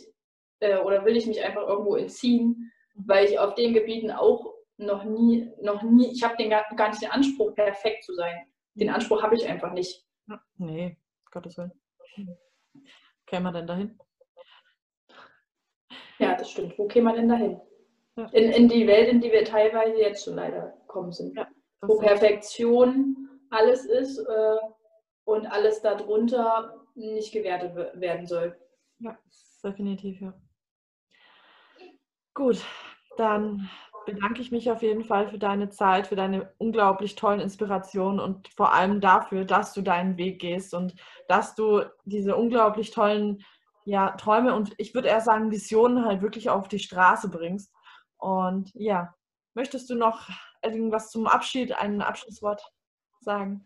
äh, oder will ich mich einfach irgendwo entziehen, weil ich auf den Gebieten auch noch nie, noch nie, ich habe gar, gar nicht den Anspruch, perfekt zu sein. Den mhm. Anspruch habe ich einfach nicht. Nee, Gottes Willen. Käme man denn dahin? Ja, das stimmt. Wo käme man denn dahin? In, in die Welt, in die wir teilweise jetzt schon leider gekommen sind. Ja, wo Perfektion alles ist äh, und alles darunter nicht gewertet werden soll. Ja, definitiv, ja. Gut, dann bedanke ich mich auf jeden Fall für deine Zeit, für deine unglaublich tollen Inspirationen und vor allem dafür, dass du deinen Weg gehst und dass du diese unglaublich tollen ja, Träume und ich würde eher sagen Visionen halt wirklich auf die Straße bringst. Und ja, möchtest du noch irgendwas zum Abschied, ein Abschlusswort sagen?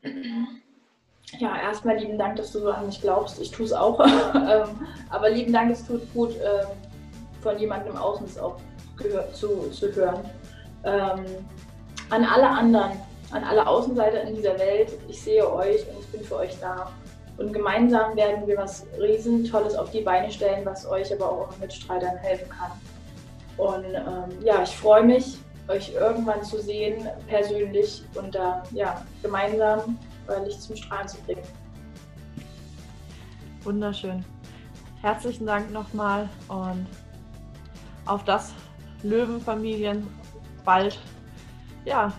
Ja, erstmal lieben Dank, dass du so an mich glaubst. Ich tue es auch. Ähm, aber lieben Dank, es tut gut, ähm, von jemandem Außen auch zu, zu hören. Ähm, an alle anderen, an alle Außenseiter in dieser Welt, ich sehe euch und ich bin für euch da. Und gemeinsam werden wir was Riesentolles auf die Beine stellen, was euch aber auch euren Mitstreitern helfen kann. Und ähm, ja, ich freue mich, euch irgendwann zu sehen, persönlich und da ja, gemeinsam euer Licht zum Strahlen zu bringen. Wunderschön. Herzlichen Dank nochmal und auf das Löwenfamilien bald ja,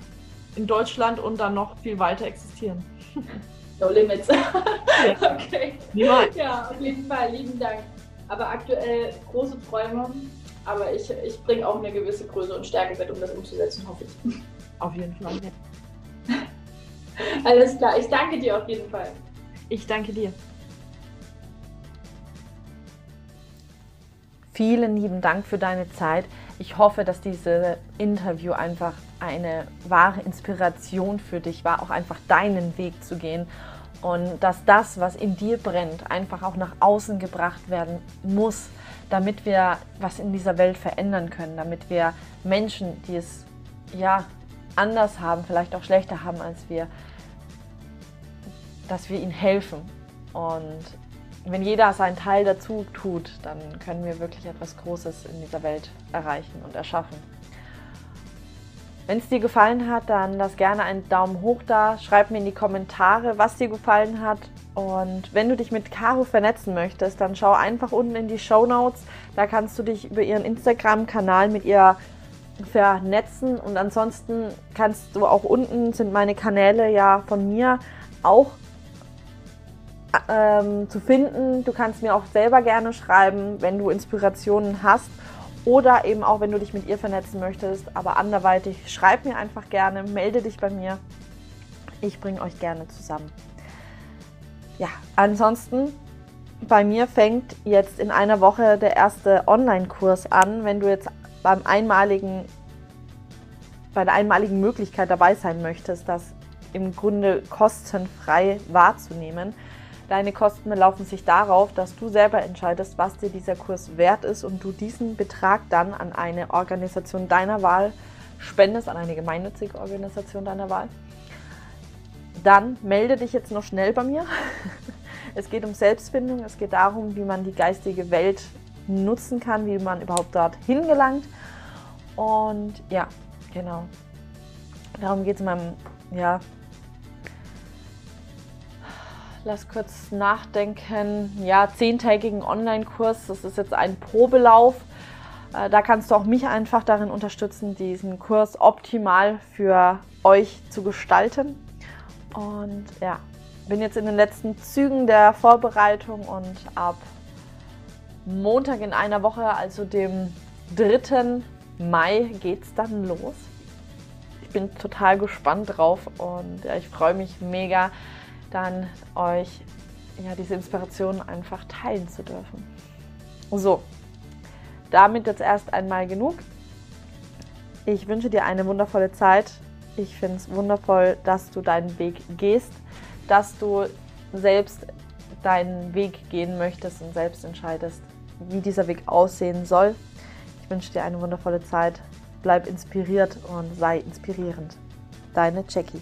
in Deutschland und dann noch viel weiter existieren. No limits. okay. Niemals. Ja, auf jeden Fall, lieben Dank. Aber aktuell große Träume, aber ich, ich bringe auch eine gewisse Größe und Stärke mit, um das umzusetzen, hoffe ich. Auf jeden Fall. Ja. Alles klar, ich danke dir auf jeden Fall. Ich danke dir. Vielen lieben Dank für deine Zeit. Ich hoffe, dass dieses Interview einfach eine wahre Inspiration für dich war, auch einfach deinen Weg zu gehen und dass das, was in dir brennt, einfach auch nach außen gebracht werden muss, damit wir was in dieser Welt verändern können, damit wir Menschen, die es ja anders haben, vielleicht auch schlechter haben als wir, dass wir ihnen helfen. Und wenn jeder seinen Teil dazu tut, dann können wir wirklich etwas Großes in dieser Welt erreichen und erschaffen. Wenn es dir gefallen hat, dann lass gerne einen Daumen hoch da. Schreib mir in die Kommentare, was dir gefallen hat. Und wenn du dich mit Caro vernetzen möchtest, dann schau einfach unten in die Show Notes. Da kannst du dich über ihren Instagram-Kanal mit ihr vernetzen. Und ansonsten kannst du auch unten sind meine Kanäle ja von mir auch ähm, zu finden. Du kannst mir auch selber gerne schreiben, wenn du Inspirationen hast oder eben auch, wenn du dich mit ihr vernetzen möchtest. Aber anderweitig schreib mir einfach gerne, melde dich bei mir. Ich bringe euch gerne zusammen. Ja, ansonsten bei mir fängt jetzt in einer Woche der erste Online-Kurs an. Wenn du jetzt beim einmaligen, bei der einmaligen Möglichkeit dabei sein möchtest, das im Grunde kostenfrei wahrzunehmen, Deine Kosten belaufen sich darauf, dass du selber entscheidest, was dir dieser Kurs wert ist und du diesen Betrag dann an eine Organisation deiner Wahl spendest, an eine gemeinnützige Organisation deiner Wahl. Dann melde dich jetzt noch schnell bei mir. Es geht um Selbstfindung, es geht darum, wie man die geistige Welt nutzen kann, wie man überhaupt dort hingelangt. Und ja, genau. Darum geht es in meinem ja, lass kurz nachdenken, ja, zehntägigen Online-Kurs. Das ist jetzt ein Probelauf. Äh, da kannst du auch mich einfach darin unterstützen, diesen Kurs optimal für euch zu gestalten. Und ja, bin jetzt in den letzten Zügen der Vorbereitung und ab Montag in einer Woche, also dem 3. Mai, geht es dann los. Ich bin total gespannt drauf und ja, ich freue mich mega, dann euch ja, diese Inspiration einfach teilen zu dürfen. So, damit jetzt erst einmal genug. Ich wünsche dir eine wundervolle Zeit. Ich finde es wundervoll, dass du deinen Weg gehst, dass du selbst deinen Weg gehen möchtest und selbst entscheidest, wie dieser Weg aussehen soll. Ich wünsche dir eine wundervolle Zeit. Bleib inspiriert und sei inspirierend. Deine Jackie.